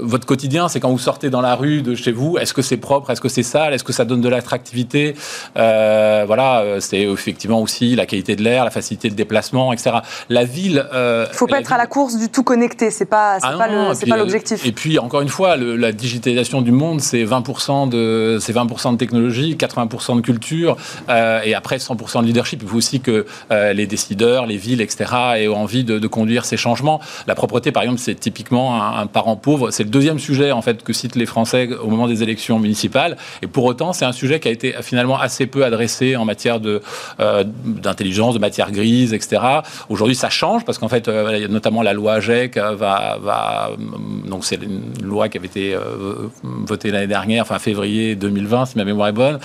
votre quotidien, c'est quand vous sortez dans la rue de chez vous. Est-ce que c'est propre Est-ce que c'est sale Est-ce que ça donne de l'attractivité Voilà, c'est effectivement aussi la qualité de l'air, la facilité de déplacement, etc. La ville. Euh, Il ne faut pas être à la course du tout connecté, c'est pas, ah pas l'objectif. Et puis encore une fois, la digitalisation du monde, c'est 20% de, c'est 20% de technologie, 80% de culture, euh, et après 100% de leadership. Il faut aussi que euh, les décideurs, les villes, etc. aient envie de, conduire ces changements. La propreté, par exemple, c'est typiquement un, parent pauvre. C'est le deuxième sujet en fait que citent les Français au moment des élections municipales. Et pour autant, c'est un sujet qui a été finalement assez peu adressé en matière de d'intelligence, de matière grise, etc. Aujourd'hui, ça change parce qu'en fait, euh, notamment la loi GEC euh, va, va euh, donc c'est une loi qui avait été votée l'année dernière, enfin février 2020, si ma mémoire est bonne,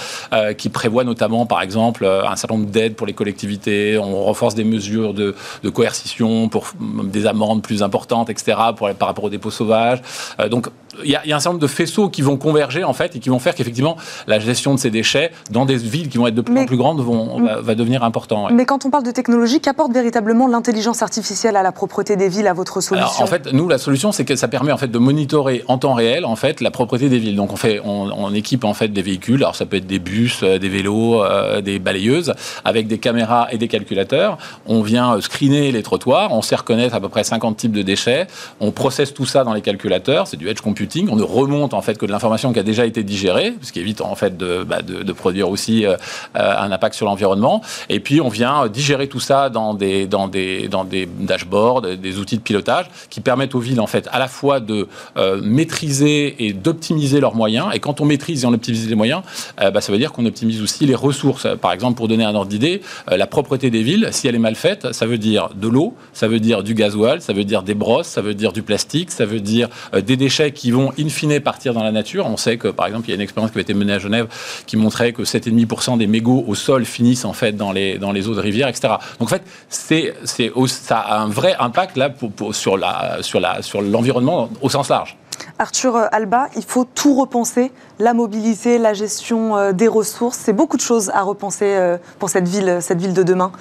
qui prévoit notamment, par exemple, un certain nombre d'aides pour les collectivités. On renforce des mesures de, coercition pour des amendes plus importantes, etc. Par rapport aux dépôts sauvages. donc il y, a, un certain nombre de faisceaux qui vont converger en fait et qui vont faire qu'effectivement la gestion de ces déchets dans des villes qui vont être de plus en plus grandes vont, va, devenir important. Mais quand on parle de technologie, qu'apporte véritablement l'intelligence artificielle à la propreté des villes, à votre solution? En fait, nous, la solution, c'est que ça permet en fait de monitorer en temps réel en fait la propreté des villes. Donc on fait, on, équipe en fait des véhicules. Alors ça peut être des bus, euh, des vélos, euh, des balayeuses, avec des caméras et des calculateurs. On vient euh, screener les trottoirs. On sait reconnaître à peu près 50 types de déchets. On processe tout ça dans les calculateurs. C'est du edge computing on ne remonte en fait que de l'information qui a déjà été digérée, ce qui évite en fait de, bah, produire aussi euh, euh, un impact sur l'environnement. Et puis on vient digérer tout ça dans des, dans des, dans des dashboards, des outils de pilotage qui permettent aux villes en fait à la fois de euh, maîtriser et d'optimiser leurs moyens. Et quand on maîtrise et on optimise les moyens, bah, ça veut dire qu'on optimise aussi les ressources. Par exemple, pour donner un ordre d'idée, la propreté des villes, si elle est mal faite, ça veut dire de l'eau, ça veut dire du gasoil, ça veut dire des brosses, ça veut dire du plastique, ça veut dire des déchets qui vont in fine partir dans la nature. On sait que, par exemple, il y a une expérience qui avait été menée à Genève qui montrait que 7,5% des mégots au sol finissent en fait dans les, dans les eaux de rivière, etc. Donc en fait, c'est, c'est, ça a un vrai impact là pour, sur, la, sur, la, sur l'environnement au sens large. Arthur Alba, il faut tout repenser, la mobilité, la gestion euh, des ressources, c'est beaucoup de choses à repenser euh, pour cette ville, cette ville de demain.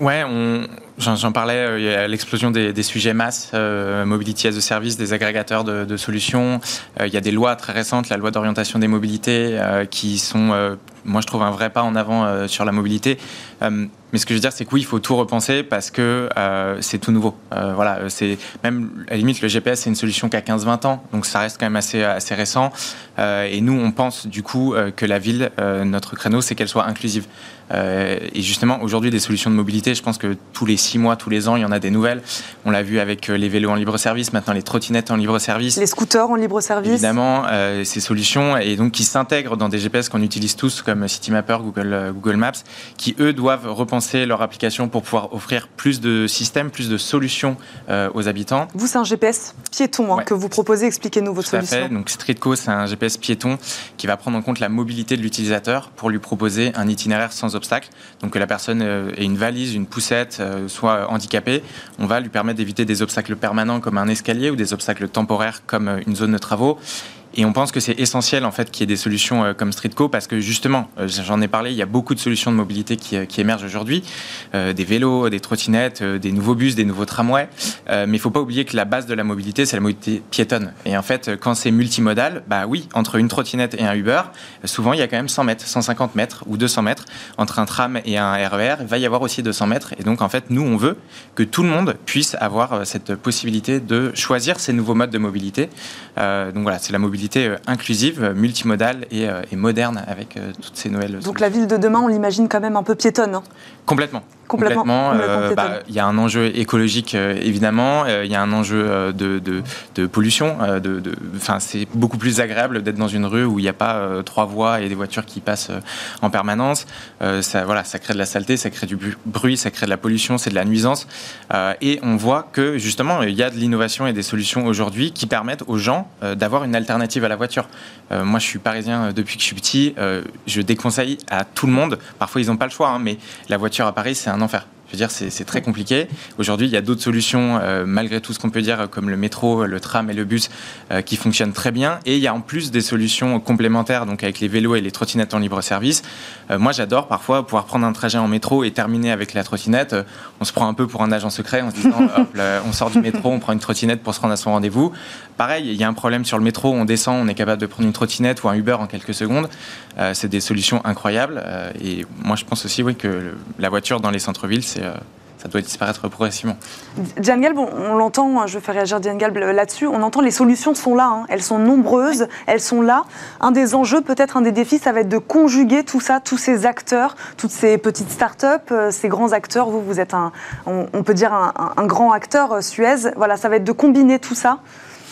Ouais, j'en parlais, euh, il y a l'explosion des, sujets masse, euh, mobility as a service, des agrégateurs de, solutions. Euh, il y a des lois très récentes, la loi d'orientation des mobilités, qui sont, moi je trouve, un vrai pas en avant sur la mobilité. Mais ce que je veux dire, c'est que oui, il faut tout repenser parce que euh, c'est tout nouveau. Euh, voilà, c'est même à la limite le GPS, c'est une solution qui a 15-20 ans, donc ça reste quand même assez récent. Euh, et nous, on pense du coup que la ville, notre créneau, c'est qu'elle soit inclusive. Et justement, aujourd'hui, des solutions de mobilité, je pense que tous les 6 mois, tous les ans, il y en a des nouvelles. On l'a vu avec les vélos en libre service, maintenant les trottinettes en libre service, les scooters en libre service. Évidemment, ces solutions et donc qui s'intègrent dans des GPS qu'on utilise tous comme Citymapper, Google Google Maps, qui eux doivent repenser leur application pour pouvoir offrir plus de systèmes, plus de solutions euh, aux habitants. Vous, c'est un GPS piéton hein, que vous proposez. Expliquez-nous votre solution. Fait. Donc Streetco, c'est un GPS piéton qui va prendre en compte la mobilité de l'utilisateur pour lui proposer un itinéraire sans obstacle. Donc que la personne euh, ait une valise, une poussette, euh, soit handicapée, on va lui permettre d'éviter des obstacles permanents comme un escalier ou des obstacles temporaires comme une zone de travaux et on pense que c'est essentiel en fait qu'il y ait des solutions euh, comme Streetco parce que justement, euh, j'en ai parlé, il y a beaucoup de solutions de mobilité qui, euh, émergent aujourd'hui, des vélos, des trottinettes, des nouveaux bus, des nouveaux tramways. mais il faut pas oublier que la base de la mobilité, c'est la mobilité piétonne. Et en fait, quand c'est multimodal, bah oui, entre une trottinette et un Uber, souvent il y a quand même 100 mètres, 150 mètres ou 200 mètres entre un tram et un RER. E il va y avoir aussi 200 mètres. Et donc en fait, nous on veut que tout le monde puisse avoir cette possibilité de choisir ces nouveaux modes de mobilité. donc voilà, c'est la mobilité euh, inclusive, euh, multimodale euh, et, moderne avec toutes ces nouvelles. Donc la ville de demain, on l'imagine quand même un peu piétonne. Hein. Complètement. Complètement. bah, il y a un enjeu écologique évidemment. il y a un enjeu de, de, de pollution. de, enfin, c'est beaucoup plus agréable d'être dans une rue où il n'y a pas trois voies et des voitures qui passent en permanence. ça, voilà, ça crée de la saleté, ça crée du bruit, ça crée de la pollution, c'est de la nuisance. et on voit que justement, il y a de l'innovation et des solutions aujourd'hui qui permettent aux gens d'avoir une alternative à la voiture. moi, je suis parisien depuis que je suis petit. je déconseille à tout le monde. Parfois, ils n'ont pas le choix, hein, mais la voiture à Paris, c'est un enfer veux dire, c'est très compliqué. Aujourd'hui, il y a d'autres solutions, euh, malgré tout ce qu'on peut dire, comme le métro, le tram et le bus, euh, qui fonctionnent très bien. Et il y a en plus des solutions complémentaires, donc avec les vélos et les trottinettes en libre service. Euh, moi, j'adore parfois pouvoir prendre un trajet en métro et terminer avec la trottinette. on se prend un peu pour un agent secret en se disant, hop, on sort du métro, on prend une trottinette pour se rendre à son rendez-vous. Pareil, il y a un problème sur le métro, on descend, on est capable de prendre une trottinette ou un Uber en quelques secondes. c'est des solutions incroyables. et moi, je pense aussi oui, que la voiture dans les centres-villes, c'est euh, ça doit disparaître progressivement. Diane Galb, on, l'entend, hein, je fais réagir Diane Galb là-dessus, on entend les solutions sont là, hein. elles sont nombreuses, elles sont là. Un des enjeux, peut-être un des défis, ça va être de conjuguer tout ça, tous ces acteurs, toutes ces petites start-up, euh, ces grands acteurs. Vous, vous êtes un, on, peut dire un, grand acteur, euh, Suez. Voilà, ça va être de combiner tout ça.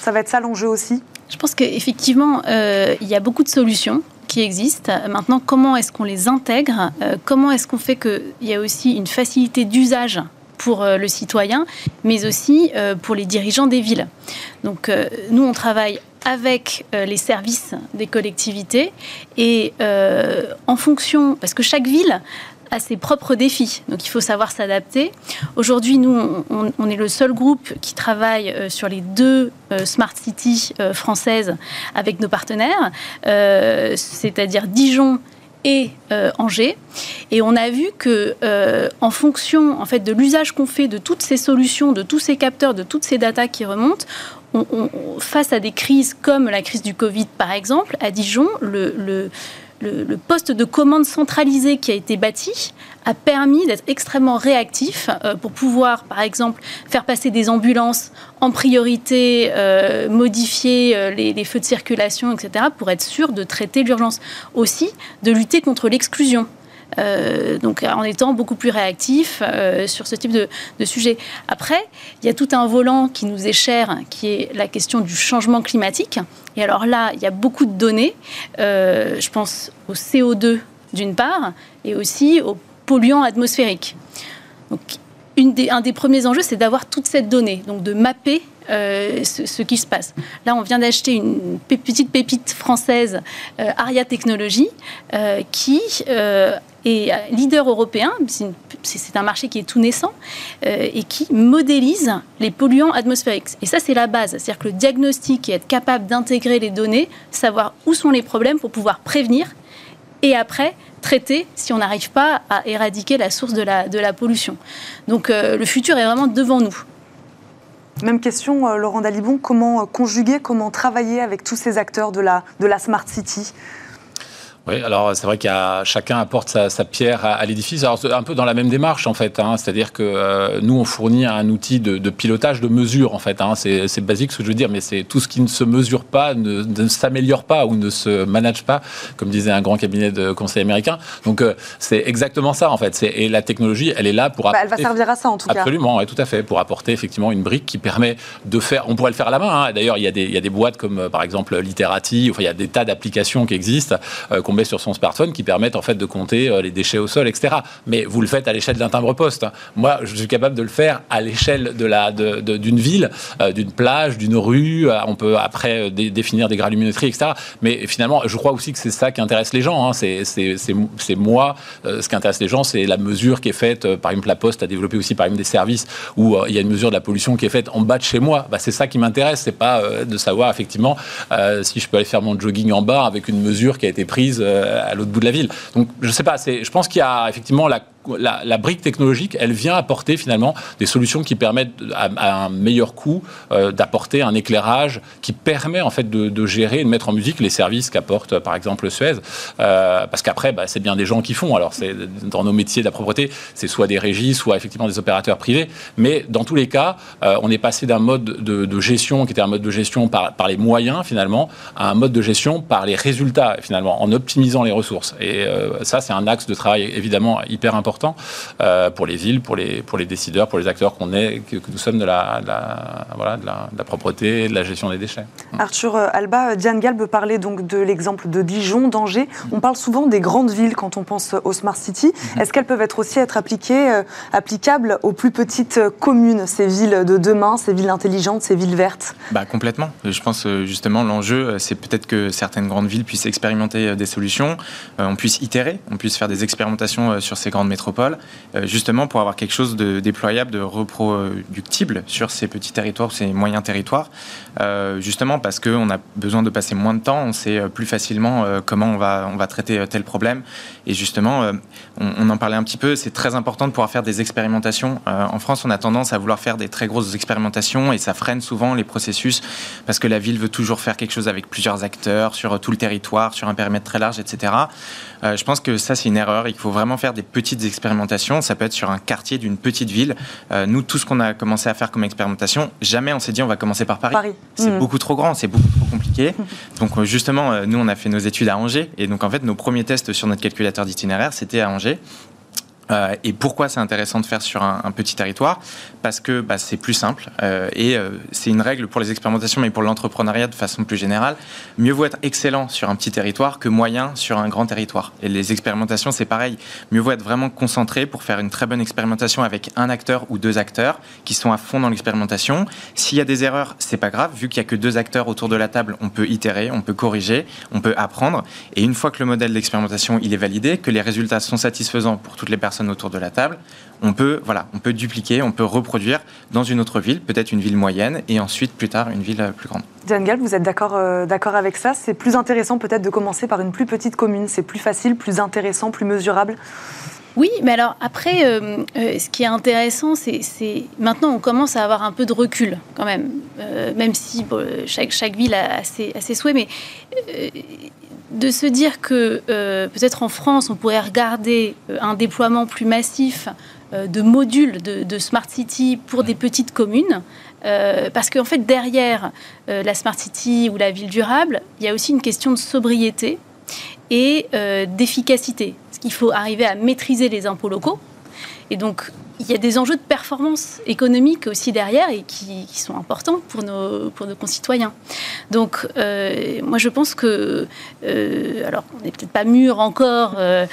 Ça va être ça l'enjeu aussi. Je pense qu'effectivement, il y a beaucoup de solutions qui existent. Maintenant, comment est-ce qu'on les intègre? Euh, Comment est-ce qu'on fait qu'il y a aussi une facilité d'usage pour euh, le citoyen, mais aussi euh, pour les dirigeants des villes? Donc, nous, on travaille avec les services des collectivités et en fonction, parce que chaque ville à ses propres défis. Donc il faut savoir s'adapter. Aujourd'hui, nous, on, est le seul groupe qui travaille euh, sur les deux euh, smart cities euh, françaises avec nos partenaires, c'est-à-dire Dijon et Angers. Et on a vu que, en fonction en fait de l'usage qu'on fait de toutes ces solutions, de tous ces capteurs, de toutes ces datas qui remontent, face à des crises comme la crise du Covid par exemple, à Dijon, le le, poste de commande centralisé qui a été bâti a permis d'être extrêmement réactif euh, pour pouvoir, par exemple, faire passer des ambulances en priorité, euh, modifier euh, les, feux de circulation, etc., pour être sûr de traiter l'urgence. Aussi, de lutter contre l'exclusion. Euh, donc en étant beaucoup plus réactif euh, sur ce type de, sujet. Après, il y a tout un volant qui nous est cher, qui est la question du changement climatique. Et alors là, il y a beaucoup de données. Euh, je pense au CO2 d'une part, et aussi aux polluants atmosphériques. Donc, un des premiers enjeux, c'est d'avoir toute cette donnée, donc de mapper ce, qui se passe. Là, on vient d'acheter une petite pépite française, Aria Technologies, qui et euh, leader européen, c'est un marché qui est tout naissant euh, et qui modélise les polluants atmosphériques. Et ça, c'est la base. C'est-à-dire que le diagnostic et être capable d'intégrer les données, savoir où sont les problèmes pour pouvoir prévenir et après traiter si on n'arrive pas à éradiquer la source de la, pollution. Donc euh, le futur est vraiment devant nous. Même question, Laurent Dalibon, comment conjuguer, comment travailler avec tous ces acteurs de la Smart City? Oui, alors c'est vrai qu'il y a chacun apporte sa, pierre à, l'édifice. Alors un peu dans la même démarche en fait, hein. c'est-à-dire que euh, nous on fournit un outil de, pilotage, de mesure en fait. Hein. c'est basique ce que je veux dire, mais c'est tout ce qui ne se mesure pas, ne, ne s'améliore pas ou ne se manage pas, comme disait un grand cabinet de conseil américain. Donc euh, c'est exactement ça en fait. Et la technologie, elle est là pour. Bah, elle va servir à ça en tout cas. Absolument, tout à fait, pour apporter effectivement une brique qui permet de faire. On pourrait le faire à la main. Hein. D'ailleurs, il y a des il y a des boîtes comme euh, par exemple Literati. Enfin, il y a des tas d'applications qui existent qu'on sur son smartphone qui permettent en fait de compter euh, les déchets au sol, etc. Mais vous le faites à l'échelle d'un timbre-poste. Moi, je suis capable de le faire à l'échelle de la d'une ville, euh, d'une plage, d'une rue. Euh, on peut après définir des granulométries, etc. Mais finalement, je crois aussi que c'est ça qui intéresse les gens. Hein. C'est moi, ce qui intéresse les gens, c'est la mesure qui est faite. par exemple, la Poste a développé aussi par exemple des services où il y a une mesure de la pollution qui est faite en bas de chez moi. Bah, c'est ça qui m'intéresse. C'est pas de savoir effectivement si je peux aller faire mon jogging en bas avec une mesure qui a été prise à l'autre bout de la ville. Donc, je sais pas, je pense qu'il y a effectivement la la, brique technologique, elle vient apporter finalement des solutions qui permettent à, un meilleur coût euh, d'apporter un éclairage qui permet en fait de, gérer et de mettre en musique les services qu'apporte par exemple Suez. Euh, parce qu'après, bah, c'est bien des gens qui font. Alors, c'est dans nos métiers de la propreté, c'est soit des régies, soit effectivement des opérateurs privés. Mais dans tous les cas, euh, on est passé d'un mode de, gestion qui était un mode de gestion par, par, les moyens finalement à un mode de gestion par les résultats finalement, en optimisant les ressources. Et ça, c'est un axe de travail évidemment hyper important important pour les villes, pour les, pour les décideurs, pour les acteurs qu'on est, que, nous sommes de la, la voilà, de la, de la, propreté, de la gestion des déchets. Arthur Alba, Diane Galbe parlait donc de l'exemple de Dijon, d'Angers. On parle souvent des grandes villes quand on pense aux smart cities. Mhm. Est-ce qu'elles peuvent être aussi être appliquées, applicables aux plus petites communes, ces villes de demain, ces villes intelligentes, ces villes vertes? Bah, Complètement. Je pense justement l'enjeu, c'est peut-être que certaines grandes villes puissent expérimenter des solutions, on puisse itérer, on puisse faire des expérimentations sur ces grandes métropoles, justement pour avoir quelque chose de déployable, de reproductible sur ces petits territoires, ces moyens territoires, justement parce qu'on a besoin de passer moins de temps, on sait plus facilement comment on va, on va traiter tel problème. Et justement, on, en parlait un petit peu, c'est très important de pouvoir faire des expérimentations. en France, on a tendance à vouloir faire des très grosses expérimentations et ça freine souvent les processus parce que la ville veut toujours faire quelque chose avec plusieurs acteurs sur tout le territoire, sur un périmètre très large, etc. Euh, je pense que ça, c'est une erreur. Il faut vraiment faire des petites expérimentations. Ça peut être sur un quartier d'une petite ville. Euh, nous, tout ce qu'on a commencé à faire comme expérimentation, jamais on s'est dit on va commencer par Paris. C'est mmh. beaucoup trop grand, c'est beaucoup trop compliqué. Donc, euh, justement, nous, on a fait nos études à Angers. Et donc, en fait, nos premiers tests sur notre calculateur d'itinéraire, c'était à Angers. Euh, et pourquoi c'est intéressant de faire sur un, petit territoire? Parce que bah, c'est plus simple euh, et euh, c'est une règle pour les expérimentations, mais pour l'entrepreneuriat de façon plus générale. Mieux vaut être excellent sur un petit territoire que moyen sur un grand territoire. Et les expérimentations, c'est pareil. Mieux vaut être vraiment concentré pour faire une très bonne expérimentation avec un acteur ou deux acteurs qui sont à fond dans l'expérimentation. S'il y a des erreurs, c'est pas grave. Vu qu'il y a que deux acteurs autour de la table, on peut itérer, on peut corriger, on peut apprendre. Et une fois que le modèle d'expérimentation il est validé, que les résultats sont satisfaisants pour toutes les personnes autour de la table, on peut, voilà, on peut dupliquer, on peut reproduire dans une autre ville, peut-être une ville moyenne, et ensuite plus tard une ville plus grande. Diane Gall, vous êtes d'accord euh, d'accord avec ça? C'est plus intéressant peut-être de commencer par une plus petite commune, c'est plus facile, plus intéressant, plus mesurable? Oui, mais alors après, euh, euh, ce qui est intéressant, c'est maintenant on commence à avoir un peu de recul quand même, même si chaque, ville a ses, souhaits, mais de se dire que euh, peut-être en France, on pourrait regarder euh, un déploiement plus massif euh, de modules de, Smart City pour des petites communes. parce qu'en fait, derrière la Smart City ou la ville durable, il y a aussi une question de sobriété et d'efficacité. Qu'il faut arriver à maîtriser les impôts locaux. Et donc, il y a des enjeux de performance économique aussi derrière et qui, sont importants pour nos, concitoyens. Donc, euh, moi, je pense que, euh, alors, on n'est peut-être pas mûr encore, euh,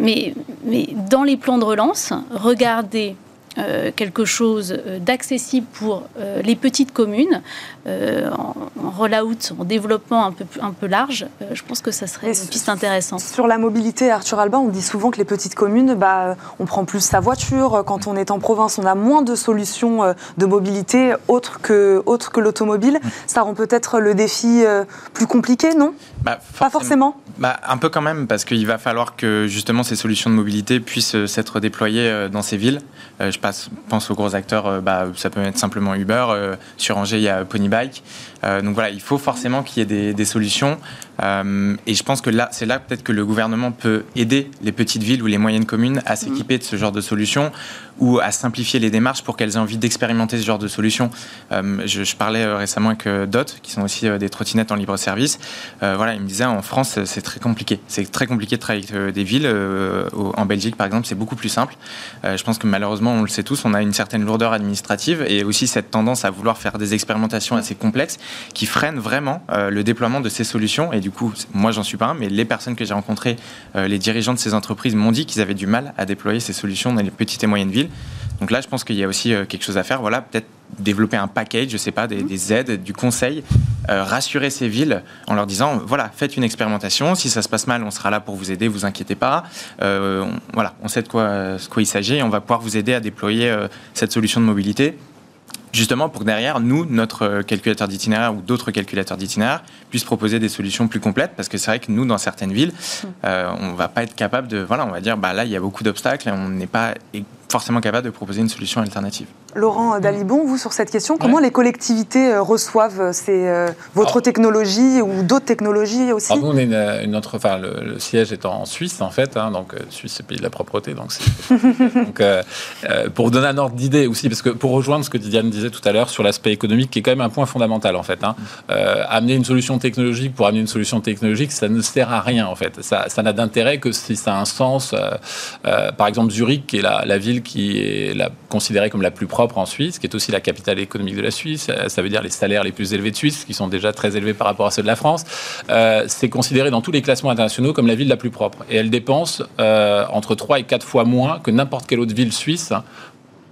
mais dans les plans de relance, regardez euh, quelque chose euh, d'accessible pour euh, les petites communes, en, en roll-out, en développement un peu, un peu large, je pense que ça serait une piste intéressante. Sur la mobilité, Arthur Alba, on dit souvent que les petites communes, bah, on prend plus sa voiture. Quand on est en province, on a moins de solutions de mobilité autres que, autres que l'automobile. Ça rend peut-être le défi plus compliqué, non? Bah, Pas forcément bah, Un peu quand même, parce qu'il va falloir que justement ces solutions de mobilité puissent s'être déployées dans ces villes. je pense aux gros acteurs, euh, bah, ça peut être simplement Uber. Euh, sur Angers, il y a Ponybike. Euh, donc voilà, il faut forcément qu'il y ait des, solutions. Et je pense que là, c'est là peut-être que le gouvernement peut aider les petites villes ou les moyennes communes à s'équiper de ce genre de solutions ou à simplifier les démarches pour qu'elles aient envie d'expérimenter ce genre de solutions. je, parlais récemment avec Dot, qui sont aussi des trottinettes en libre service. voilà, il me disait en France, c'est très compliqué. C'est très compliqué de travailler avec des villes. en Belgique, par exemple, c'est beaucoup plus simple. je pense que malheureusement, on le sait tous, on a une certaine lourdeur administrative et aussi cette tendance à vouloir faire des expérimentations assez complexes qui freinent vraiment euh, le déploiement de ces solutions. Et du coup, moi, j'en suis pas un, mais les personnes que j'ai rencontrées, euh, les dirigeants de ces entreprises m'ont dit qu'ils avaient du mal à déployer ces solutions dans les petites et moyennes villes. Donc là, je pense qu'il y a aussi euh, quelque chose à faire. Voilà, peut-être développer un package, je sais pas, des, aides, du conseil, rassurer ces villes en leur disant voilà, faites une expérimentation. Si ça se passe mal, on sera là pour vous aider. Vous inquiétez pas. voilà, on sait de quoi, de quoi il s'agit et on va pouvoir vous aider à déployer cette solution de mobilité justement pour que derrière, nous, notre euh, calculateur d'itinéraire ou d'autres calculateurs d'itinéraire puissent proposer des solutions plus complètes, parce que c'est vrai que nous, dans certaines villes, euh, on va pas être capable de, voilà, on va dire, bah là, il y a beaucoup d'obstacles on n'est pas forcément capable de proposer une solution alternative. Laurent Dalibon, vous sur cette question, comment les collectivités euh, reçoivent euh, ces, euh, votre technologie ou d'autres technologies aussi nous, on est une, une autre, enfin, le, le siège est en Suisse en fait, hein, donc euh, Suisse c'est le pays de la propreté, donc euh, euh, pour donner un ordre d'idée aussi, parce que pour rejoindre ce que Diane disait tout à l'heure sur l'aspect économique, qui est quand même un point fondamental en fait, hein, euh, amener une solution technologique pour amener une solution technologique, ça ne sert à rien en fait, ça, ça n'a d'intérêt que si ça a un sens. euh, euh, par exemple, Zurich, qui est la, la ville qui est considérée comme la plus propre en Suisse, qui est aussi la capitale économique de la Suisse, euh, ça veut dire les salaires les plus élevés de Suisse, qui sont déjà très élevés par rapport à ceux de la France, euh, c'est considéré dans tous les classements internationaux comme la ville la plus propre. Et elle dépense euh, entre 3 et 4 fois moins que n'importe quelle autre ville suisse hein,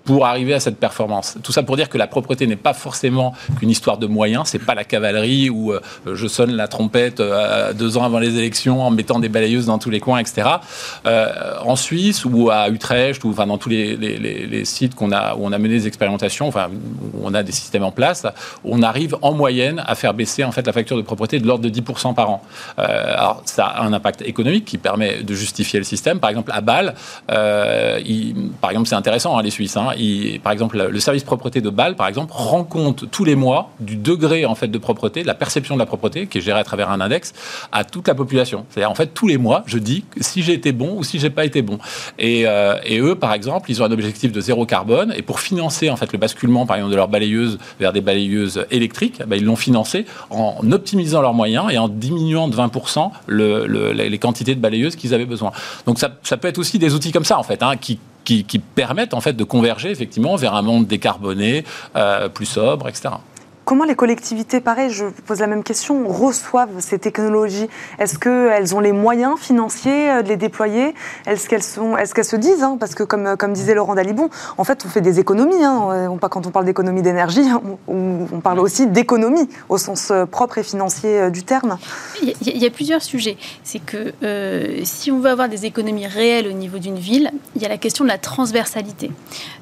pour arriver à cette performance. Tout ça pour dire que la propreté n'est pas forcément qu'une histoire de moyens, c'est pas la cavalerie où euh, je sonne la trompette euh, deux ans avant les élections en mettant des balayeuses dans tous les coins, etc. Euh, en Suisse ou à Utrecht ou enfin dans tous les, sites où on a mené des expérimentations, enfin où on a des systèmes en place, on arrive en moyenne à faire baisser en fait la facture de propreté de l'ordre de 10% par an. Alors ça a un impact économique qui permet de justifier le système. Par exemple à Bâle, par exemple c'est intéressant hein, les Suisses. hein, par exemple le service propreté de Bâle, par exemple, rend compte tous les mois du degré en fait de propreté, de la perception de la propreté qui est gérée à travers un index à toute la population. C'est-à-dire en fait tous les mois, je dis si j'ai été bon ou si j'ai pas été bon. Et, euh, eux, par exemple, ils ont un objectif de zéro carbone et pour financer en fait le basculement, par exemple, de leurs balayeuses vers des balayeuses électriques, ben, ils l'ont financé en optimisant leurs moyens et en diminuant de 20% le- le- les quantités de balayeuses qu'ils avaient besoin. Donc ça, ça peut être aussi des outils comme ça en fait, hein, qui qui, permettent en fait de converger effectivement vers un monde décarboné, euh, plus sobre, etc. Comment les collectivités, pareil, je vous pose la même question, reçoivent ces technologies? Est-ce qu'elles ont les moyens financiers euh, de les déployer? Est-ce qu'elles sont, est-ce qu'elles se disent, hein, parce que comme, comme disait Laurent Dalibon, en fait, on fait des économies. Hein, euh, quand on parle d'économie d'énergie, on, parle aussi d'économie au sens euh, propre et financier euh, du terme. Il y, a- plusieurs sujets. C'est que euh, si on veut avoir des économies réelles au niveau d'une ville, il y a la question de la transversalité.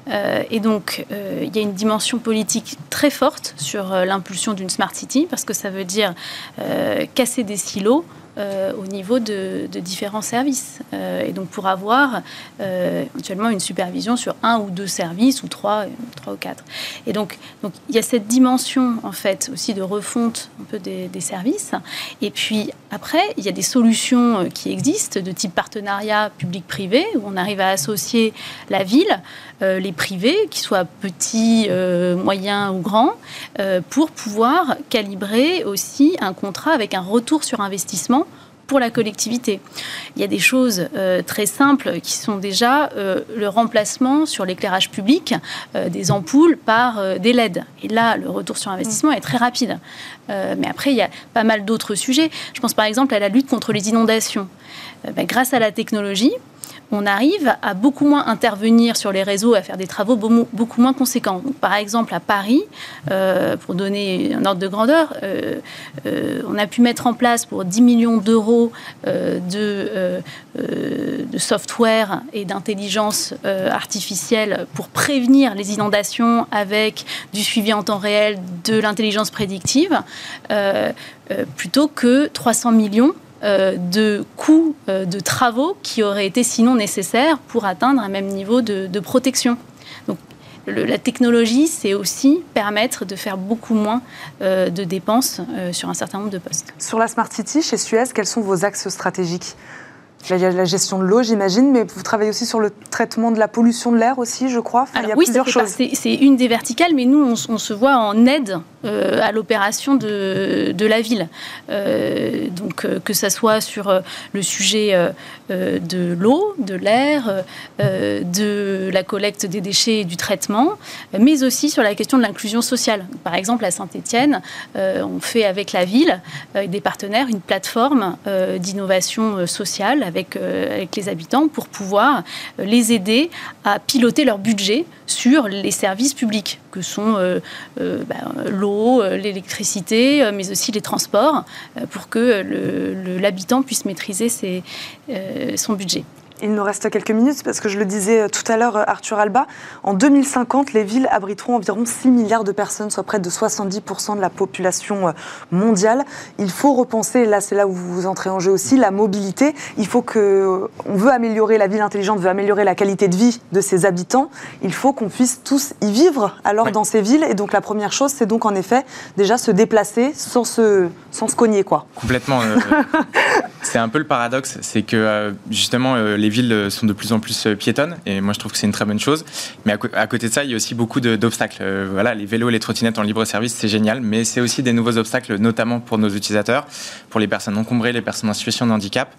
Euh, et donc, euh, il y a une dimension politique très forte sur euh, l'impulsion d'une smart city, parce que ça veut dire euh, casser des silos. Euh, au niveau de, différents services. Euh, et donc pour avoir euh, éventuellement une supervision sur un ou deux services, ou trois, trois ou quatre. Et donc, donc il y a cette dimension en fait aussi de refonte un peu des, des services. Et puis après, il y a des solutions qui existent de type partenariat public-privé, où on arrive à associer la ville, les privés, qu'ils soient petits, moyens ou grands, pour pouvoir calibrer aussi un contrat avec un retour sur investissement pour la collectivité. Il y a des choses euh, très simples qui sont déjà euh, le remplacement sur l'éclairage public euh, des ampoules par des LED. Et là, le retour sur investissement est très rapide. Mais après, il y a pas mal d'autres sujets. Je pense par exemple à la lutte contre les inondations. Ben, grâce à la technologie, on arrive à beaucoup moins intervenir sur les réseaux, à faire des travaux beaucoup moins conséquents. Par exemple, à Paris, euh, pour donner un ordre de grandeur, euh, euh, on a pu mettre en place pour 10 millions d'euros de, software et d'intelligence artificielle pour prévenir les inondations avec du suivi en temps réel, de l'intelligence prédictive, plutôt que 300 millions de coûts euh, de travaux qui auraient été sinon nécessaires pour atteindre un même niveau de, protection. Donc, la technologie, c'est aussi permettre de faire beaucoup moins euh, de dépenses euh, sur un certain nombre de postes. Sur la Smart City, chez Suez, quels sont vos axes stratégiques? Il y a la gestion de l'eau, j'imagine, mais vous travaillez aussi sur le traitement de la pollution de l'air aussi, je crois. Enfin, il y a oui, plusieurs choses. c'est une des verticales, mais nous, on, se voit en aide euh, à l'opération de, de la ville. Euh, donc, euh, que ça soit sur le sujet de l'eau, de l'air, de la collecte des déchets et du traitement, mais aussi sur la question de l'inclusion sociale. Par exemple, à Saint-Étienne, on fait avec la ville, avec des partenaires, une plateforme d'innovation sociale avec, euh, avec les habitants pour pouvoir euh, les aider à piloter leur budget sur les services publics que sont euh, ben, l'eau, l'électricité, mais aussi les transports, pour que l'habitant puisse maîtriser son budget. Il nous reste quelques minutes parce que je le disais euh, tout à l'heure, euh, Arthur Alba, en 2050, les villes abriteront environ 6 milliards de personnes, soit près de 70% de la population euh, mondiale. Il faut repenser, là c'est là où vous entrez en jeu aussi, la mobilité. Il faut que, on veut améliorer la ville intelligente, veut améliorer la qualité de vie de ses habitants. Il faut qu'on puisse tous y vivre alors dans ces villes. Et donc la première chose, c'est donc en effet déjà se déplacer sans se, sans se cogner quoi. Complètement. c'est un peu le paradoxe, c'est que justement les villes sont de plus en plus euh, piétonnes et moi je trouve que c'est une très bonne chose. Mais à, côté de ça, il y a aussi beaucoup d'obstacles. Euh, voilà, les vélos et les trottinettes en libre service, c'est génial, mais c'est aussi des nouveaux obstacles, notamment pour nos utilisateurs, pour les personnes encombrées, les personnes en situation de handicap.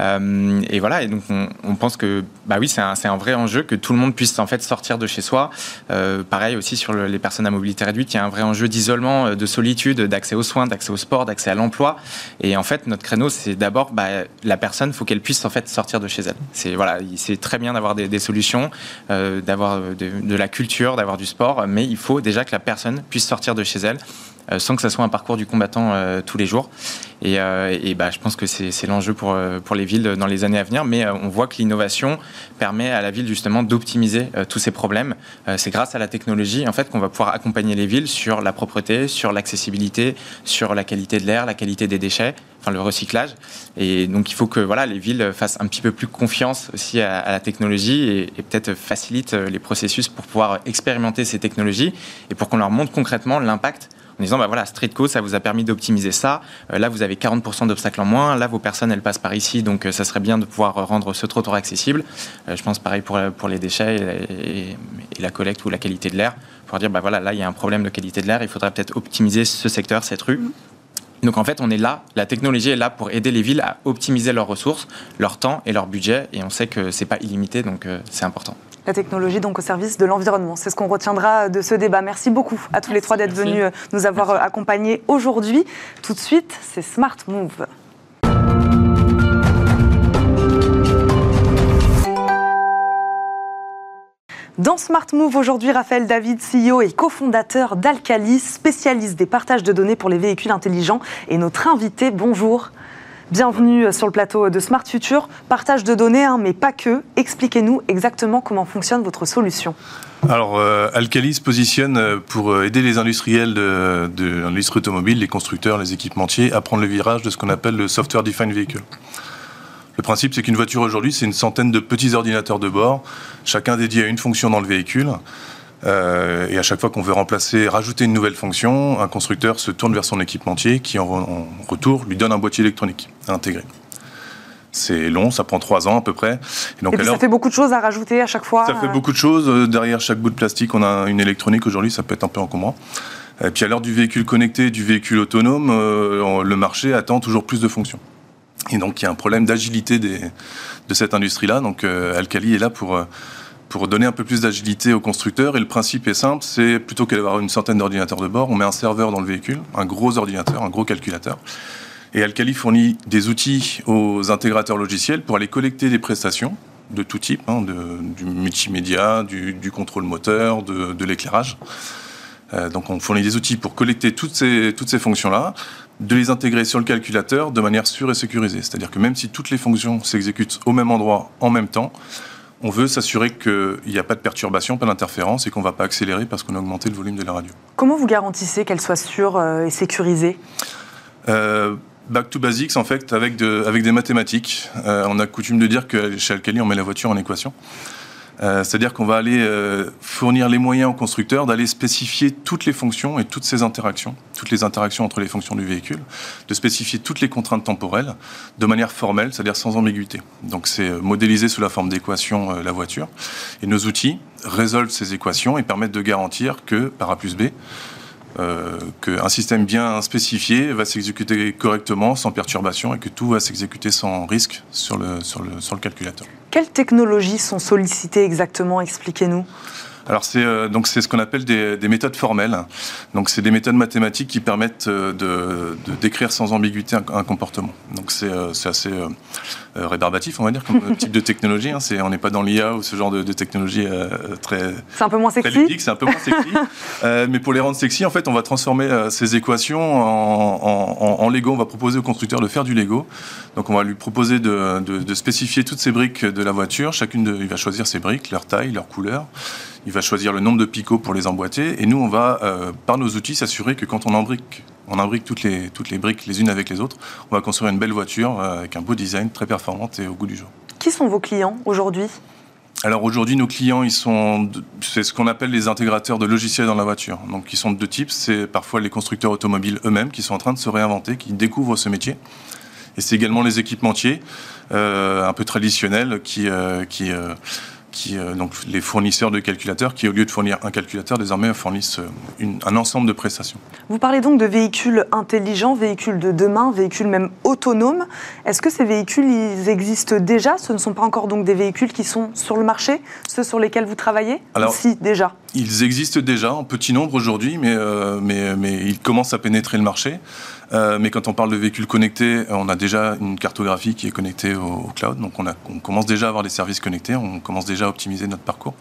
Euh, et voilà, et donc on, pense que bah oui, c'est un, vrai enjeu que tout le monde puisse en fait sortir de chez soi. pareil aussi sur les personnes à mobilité réduite, il y a un vrai enjeu d'isolement, de solitude, d'accès aux soins, d'accès au sport, d'accès à l'emploi. Et en fait, notre créneau, c'est d'abord bah, la personne, faut qu'elle puisse en fait sortir de chez elle. C'est voilà, très bien d'avoir des, solutions, euh, d'avoir de, la culture, d'avoir du sport, mais il faut déjà que la personne puisse sortir de chez elle. Euh, sans que ça soit un parcours du combattant euh, tous les jours. Et, et bah, je pense que c'est l'enjeu pour, pour les villes dans les années à venir. Mais on voit que l'innovation permet à la ville justement d'optimiser tous ces problèmes. c'est grâce à la technologie en fait qu'on va pouvoir accompagner les villes sur la propreté, sur l'accessibilité, sur la qualité de l'air, la qualité des déchets le recyclage. Et donc il faut que voilà, les villes fassent un petit peu plus confiance aussi à, la technologie et, peut-être facilitent les processus pour pouvoir expérimenter ces technologies et pour qu'on leur montre concrètement l'impact en disant bah voilà Streetco ça vous a permis d'optimiser ça. Euh, là vous avez 40% d'obstacles en moins. Là vos personnes elles passent par ici. Donc euh, ça serait bien de pouvoir rendre ce trottoir accessible. Euh, je pense pareil pour, pour les déchets et, et, la collecte ou la qualité de l'air. Pour dire bah voilà là il y a un problème de qualité de l'air. Il faudrait peut-être optimiser ce secteur cette rue donc en fait, on est là, la technologie est là pour aider les villes à optimiser leurs ressources, leur temps et leur budget. Et on sait que ce n'est pas illimité, donc euh, c'est important. La technologie donc au service de l'environnement. C'est ce qu'on retiendra de ce débat. Merci beaucoup à tous les trois d'être venus euh, nous avoir euh, accompagnés aujourd'hui. Tout de suite, c'est Smart Move. Dans Smart Move aujourd'hui, Raphaël David, CEO et cofondateur d'Alcalis, spécialiste des partages de données pour les véhicules intelligents, et notre invité. Bonjour. Bienvenue sur le plateau de Smart Future. Partage de données, hein, mais pas que. Expliquez-nous exactement comment fonctionne votre solution. Alors, euh, Alcalis positionne euh, pour euh, aider les industriels de, de l'industrie automobile, les constructeurs, les équipementiers, à prendre le virage de ce qu'on appelle le Software Defined Vehicle. Le principe, c'est qu'une voiture aujourd'hui, c'est une centaine de petits ordinateurs de bord, chacun dédié à une fonction dans le véhicule. Euh, et à chaque fois qu'on veut remplacer, rajouter une nouvelle fonction, un constructeur se tourne vers son équipementier qui, en, retour, lui donne un boîtier électronique intégré. C'est long, ça prend trois ans à peu près. Et, donc, ça fait beaucoup de choses à rajouter à chaque fois Ça fait euh beaucoup de choses. Euh, derrière chaque bout de plastique, on a une électronique aujourd'hui, ça peut être un peu encombrant. Et puis à l'heure du véhicule connecté, du véhicule autonome, le marché attend toujours plus de fonctions. Et donc il y a un problème d'agilité de cette industrie-là. Donc euh, Alcali est là pour, euh, pour donner un peu plus d'agilité aux constructeurs. Et le principe est simple, c'est plutôt qu'avoir une centaine d'ordinateurs de bord, on met un serveur dans le véhicule, un gros ordinateur, un gros calculateur. Et Alcali fournit des outils aux intégrateurs logiciels pour aller collecter des prestations de tout type, hein, du multimédia, du, contrôle moteur, de, l'éclairage. Euh, donc on fournit des outils pour collecter toutes ces, toutes ces fonctions-là, de les intégrer sur le calculateur de manière sûre et sécurisée. C'est-à-dire que même si toutes les fonctions s'exécutent au même endroit en même temps, on veut s'assurer qu'il n'y a pas de perturbation, pas d'interférence et qu'on ne va pas accélérer parce qu'on a augmenté le volume de la radio. Comment vous garantissez qu'elle soit sûre euh, et sécurisée? Euh, Back to basics, en fait, avec, avec des mathématiques. Euh, on a coutume de dire que chez Alcali, on met la voiture en équation. Euh, c'est-à-dire qu'on va aller euh, fournir les moyens aux constructeurs d'aller spécifier toutes les fonctions et toutes ces interactions, toutes les interactions entre les fonctions du véhicule, de spécifier toutes les contraintes temporelles de manière formelle, c'est-à-dire sans ambiguïté. Donc c'est euh, modéliser sous la forme d'équations la voiture. Et nos outils résolvent ces équations et permettent de garantir que, par A plus B, euh, qu'un système bien spécifié va s'exécuter correctement, sans perturbation, et que tout va s'exécuter sans risque sur le, sur, le, sur le calculateur. Quelles technologies sont sollicitées exactement? Expliquez-nous. Alors c'est euh, donc c'est ce qu'on appelle des, des, méthodes formelles. Donc c'est des méthodes mathématiques qui permettent euh, de, de décrire sans ambiguïté un, un comportement. Donc c'est euh, assez euh, rébarbatif, on va dire, comme type de technologie. Hein. on n'est pas dans l'IA ou ce genre de, de technologie très. C'est un peu moins sexy. C'est un peu moins sexy. mais pour les rendre sexy, en fait, on va transformer ces équations en, en, en, Lego. On va proposer au constructeur de faire du Lego. Donc on va lui proposer de, de spécifier toutes ces briques de la voiture. Chacune, de, il va choisir ses briques, leur taille, leur couleur. Il va choisir le nombre de picots pour les emboîter. Et nous, on va, euh, par nos outils, s'assurer que quand on embrique, on imbrique toutes les, toutes les briques les unes avec les autres, on va construire une belle voiture euh, avec un beau design, très performante et au goût du jour. Qui sont vos clients aujourd'hui? Alors aujourd'hui, nos clients, ils sont, c'est ce qu'on appelle les intégrateurs de logiciels dans la voiture. Donc, ils sont de deux types. C'est parfois les constructeurs automobiles eux-mêmes qui sont en train de se réinventer, qui découvrent ce métier. Et c'est également les équipementiers, euh, un peu traditionnels, qui, euh, qui euh, qui, euh, donc les fournisseurs de calculateurs, qui au lieu de fournir un calculateur, désormais fournissent euh, une, un ensemble de prestations. Vous parlez donc de véhicules intelligents, véhicules de demain, véhicules même autonomes. Est-ce que ces véhicules, ils existent déjà? Ce ne sont pas encore donc des véhicules qui sont sur le marché, ceux sur lesquels vous travaillez? Alors, Si, déjà. Ils existent déjà en petit nombre aujourd'hui, mais, euh, mais, mais ils commencent à pénétrer le marché. Euh, mais quand on parle de véhicules connectés, on a déjà une cartographie qui est connectée au, au cloud. Donc on, a, on, commence déjà à avoir des services connectés, on commence déjà à optimiser notre parcours.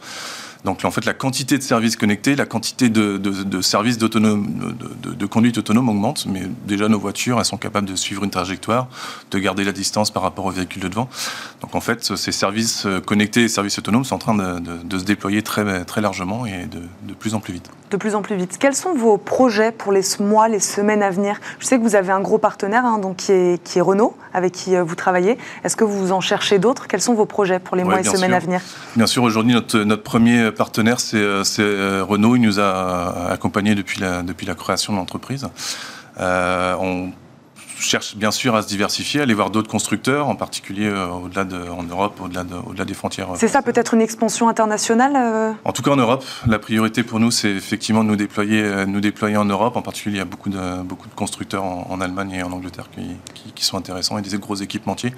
Donc en fait, la quantité de services connectés, la quantité de, de, de services d'autonome, de, de, conduite autonome augmente, mais déjà nos voitures, elles sont capables de suivre une trajectoire, de garder la distance par rapport aux véhicules de devant. Donc en fait, ces services euh, connectés et services autonomes sont en train de, se déployer très, très largement et de, plus en plus vite. De plus en plus vite. Quels sont vos projets pour les mois, les semaines à venir? Je sais que vous avez un gros partenaire hein, donc qui, est, qui est Renault, avec qui euh, vous travaillez. Est-ce que vous en cherchez d'autres? Quels sont vos projets pour les ouais, mois et semaines sûr. à venir? Bien sûr, aujourd'hui, notre, notre premier partenaire, c'est euh, Renault. Il nous a accompagnés depuis la, depuis la création de l'entreprise. Euh, on cherche bien sûr à se diversifier, à aller voir d'autres constructeurs, en particulier euh, au-delà de, en Europe, au-delà de, au-delà des frontières. C'est ça peut-être une expansion internationale euh... En tout cas en Europe, la priorité pour nous, c'est effectivement de nous déployer, euh, nous déployer en Europe. En particulier, il y a beaucoup de, beaucoup de constructeurs en, en Allemagne et en Angleterre qui, qui, qui sont intéressants et des gros équipementiers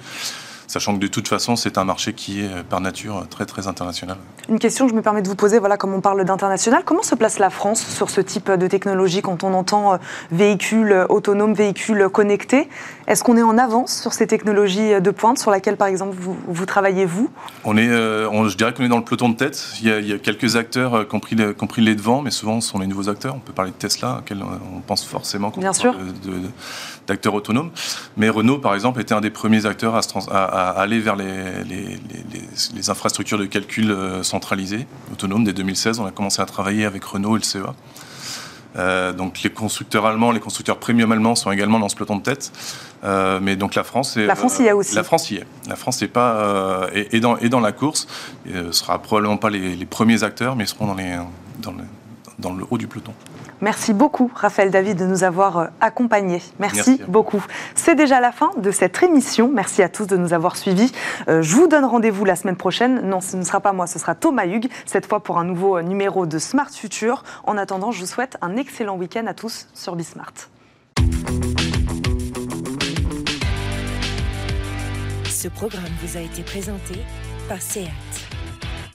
sachant que de toute façon, c'est un marché qui est par nature très très international. Une question que je me permets de vous poser, voilà, comme on parle d'international, comment se place la France sur ce type de technologie quand on entend euh, véhicules autonomes, véhicules connectés? Est-ce qu'on est en avance sur ces technologies de pointe sur laquelle, par exemple, vous, vous travaillez vous? On est, euh, on, je dirais qu'on est dans le peloton de tête. Il y a, il y a quelques acteurs euh, qui ont, pris les, qui ont pris les devants, mais souvent ce sont les nouveaux acteurs. On peut parler de Tesla, auquel on pense forcément Bien sûr. D'acteurs autonomes. Mais Renault, par exemple, était un des premiers acteurs à, à, à aller vers les, les, les, les, infrastructures de calcul euh, centralisées, autonomes. Dès 2016, on a commencé à travailler avec Renault et le CEA. Euh, donc les constructeurs allemands, les constructeurs premium allemands sont également dans ce peloton de tête. Euh, mais donc la France est. La France y est aussi. La France y est. La France est pas euh, est, est, dans, est dans la course. ne sera probablement pas les, les, premiers acteurs, mais ils seront dans, les, dans, le, dans le haut du peloton. Merci beaucoup, Raphaël David, de nous avoir accompagnés. Merci, Merci. beaucoup. C'est déjà la fin de cette émission. Merci à tous de nous avoir suivis. Euh, je vous donne rendez-vous la semaine prochaine. Non, ce ne sera pas moi, ce sera Thomas Hugues, cette fois pour un nouveau numéro de Smart Future. En attendant, je vous souhaite un excellent week-end à tous sur Bismart. Ce programme vous a été présenté par SEAT.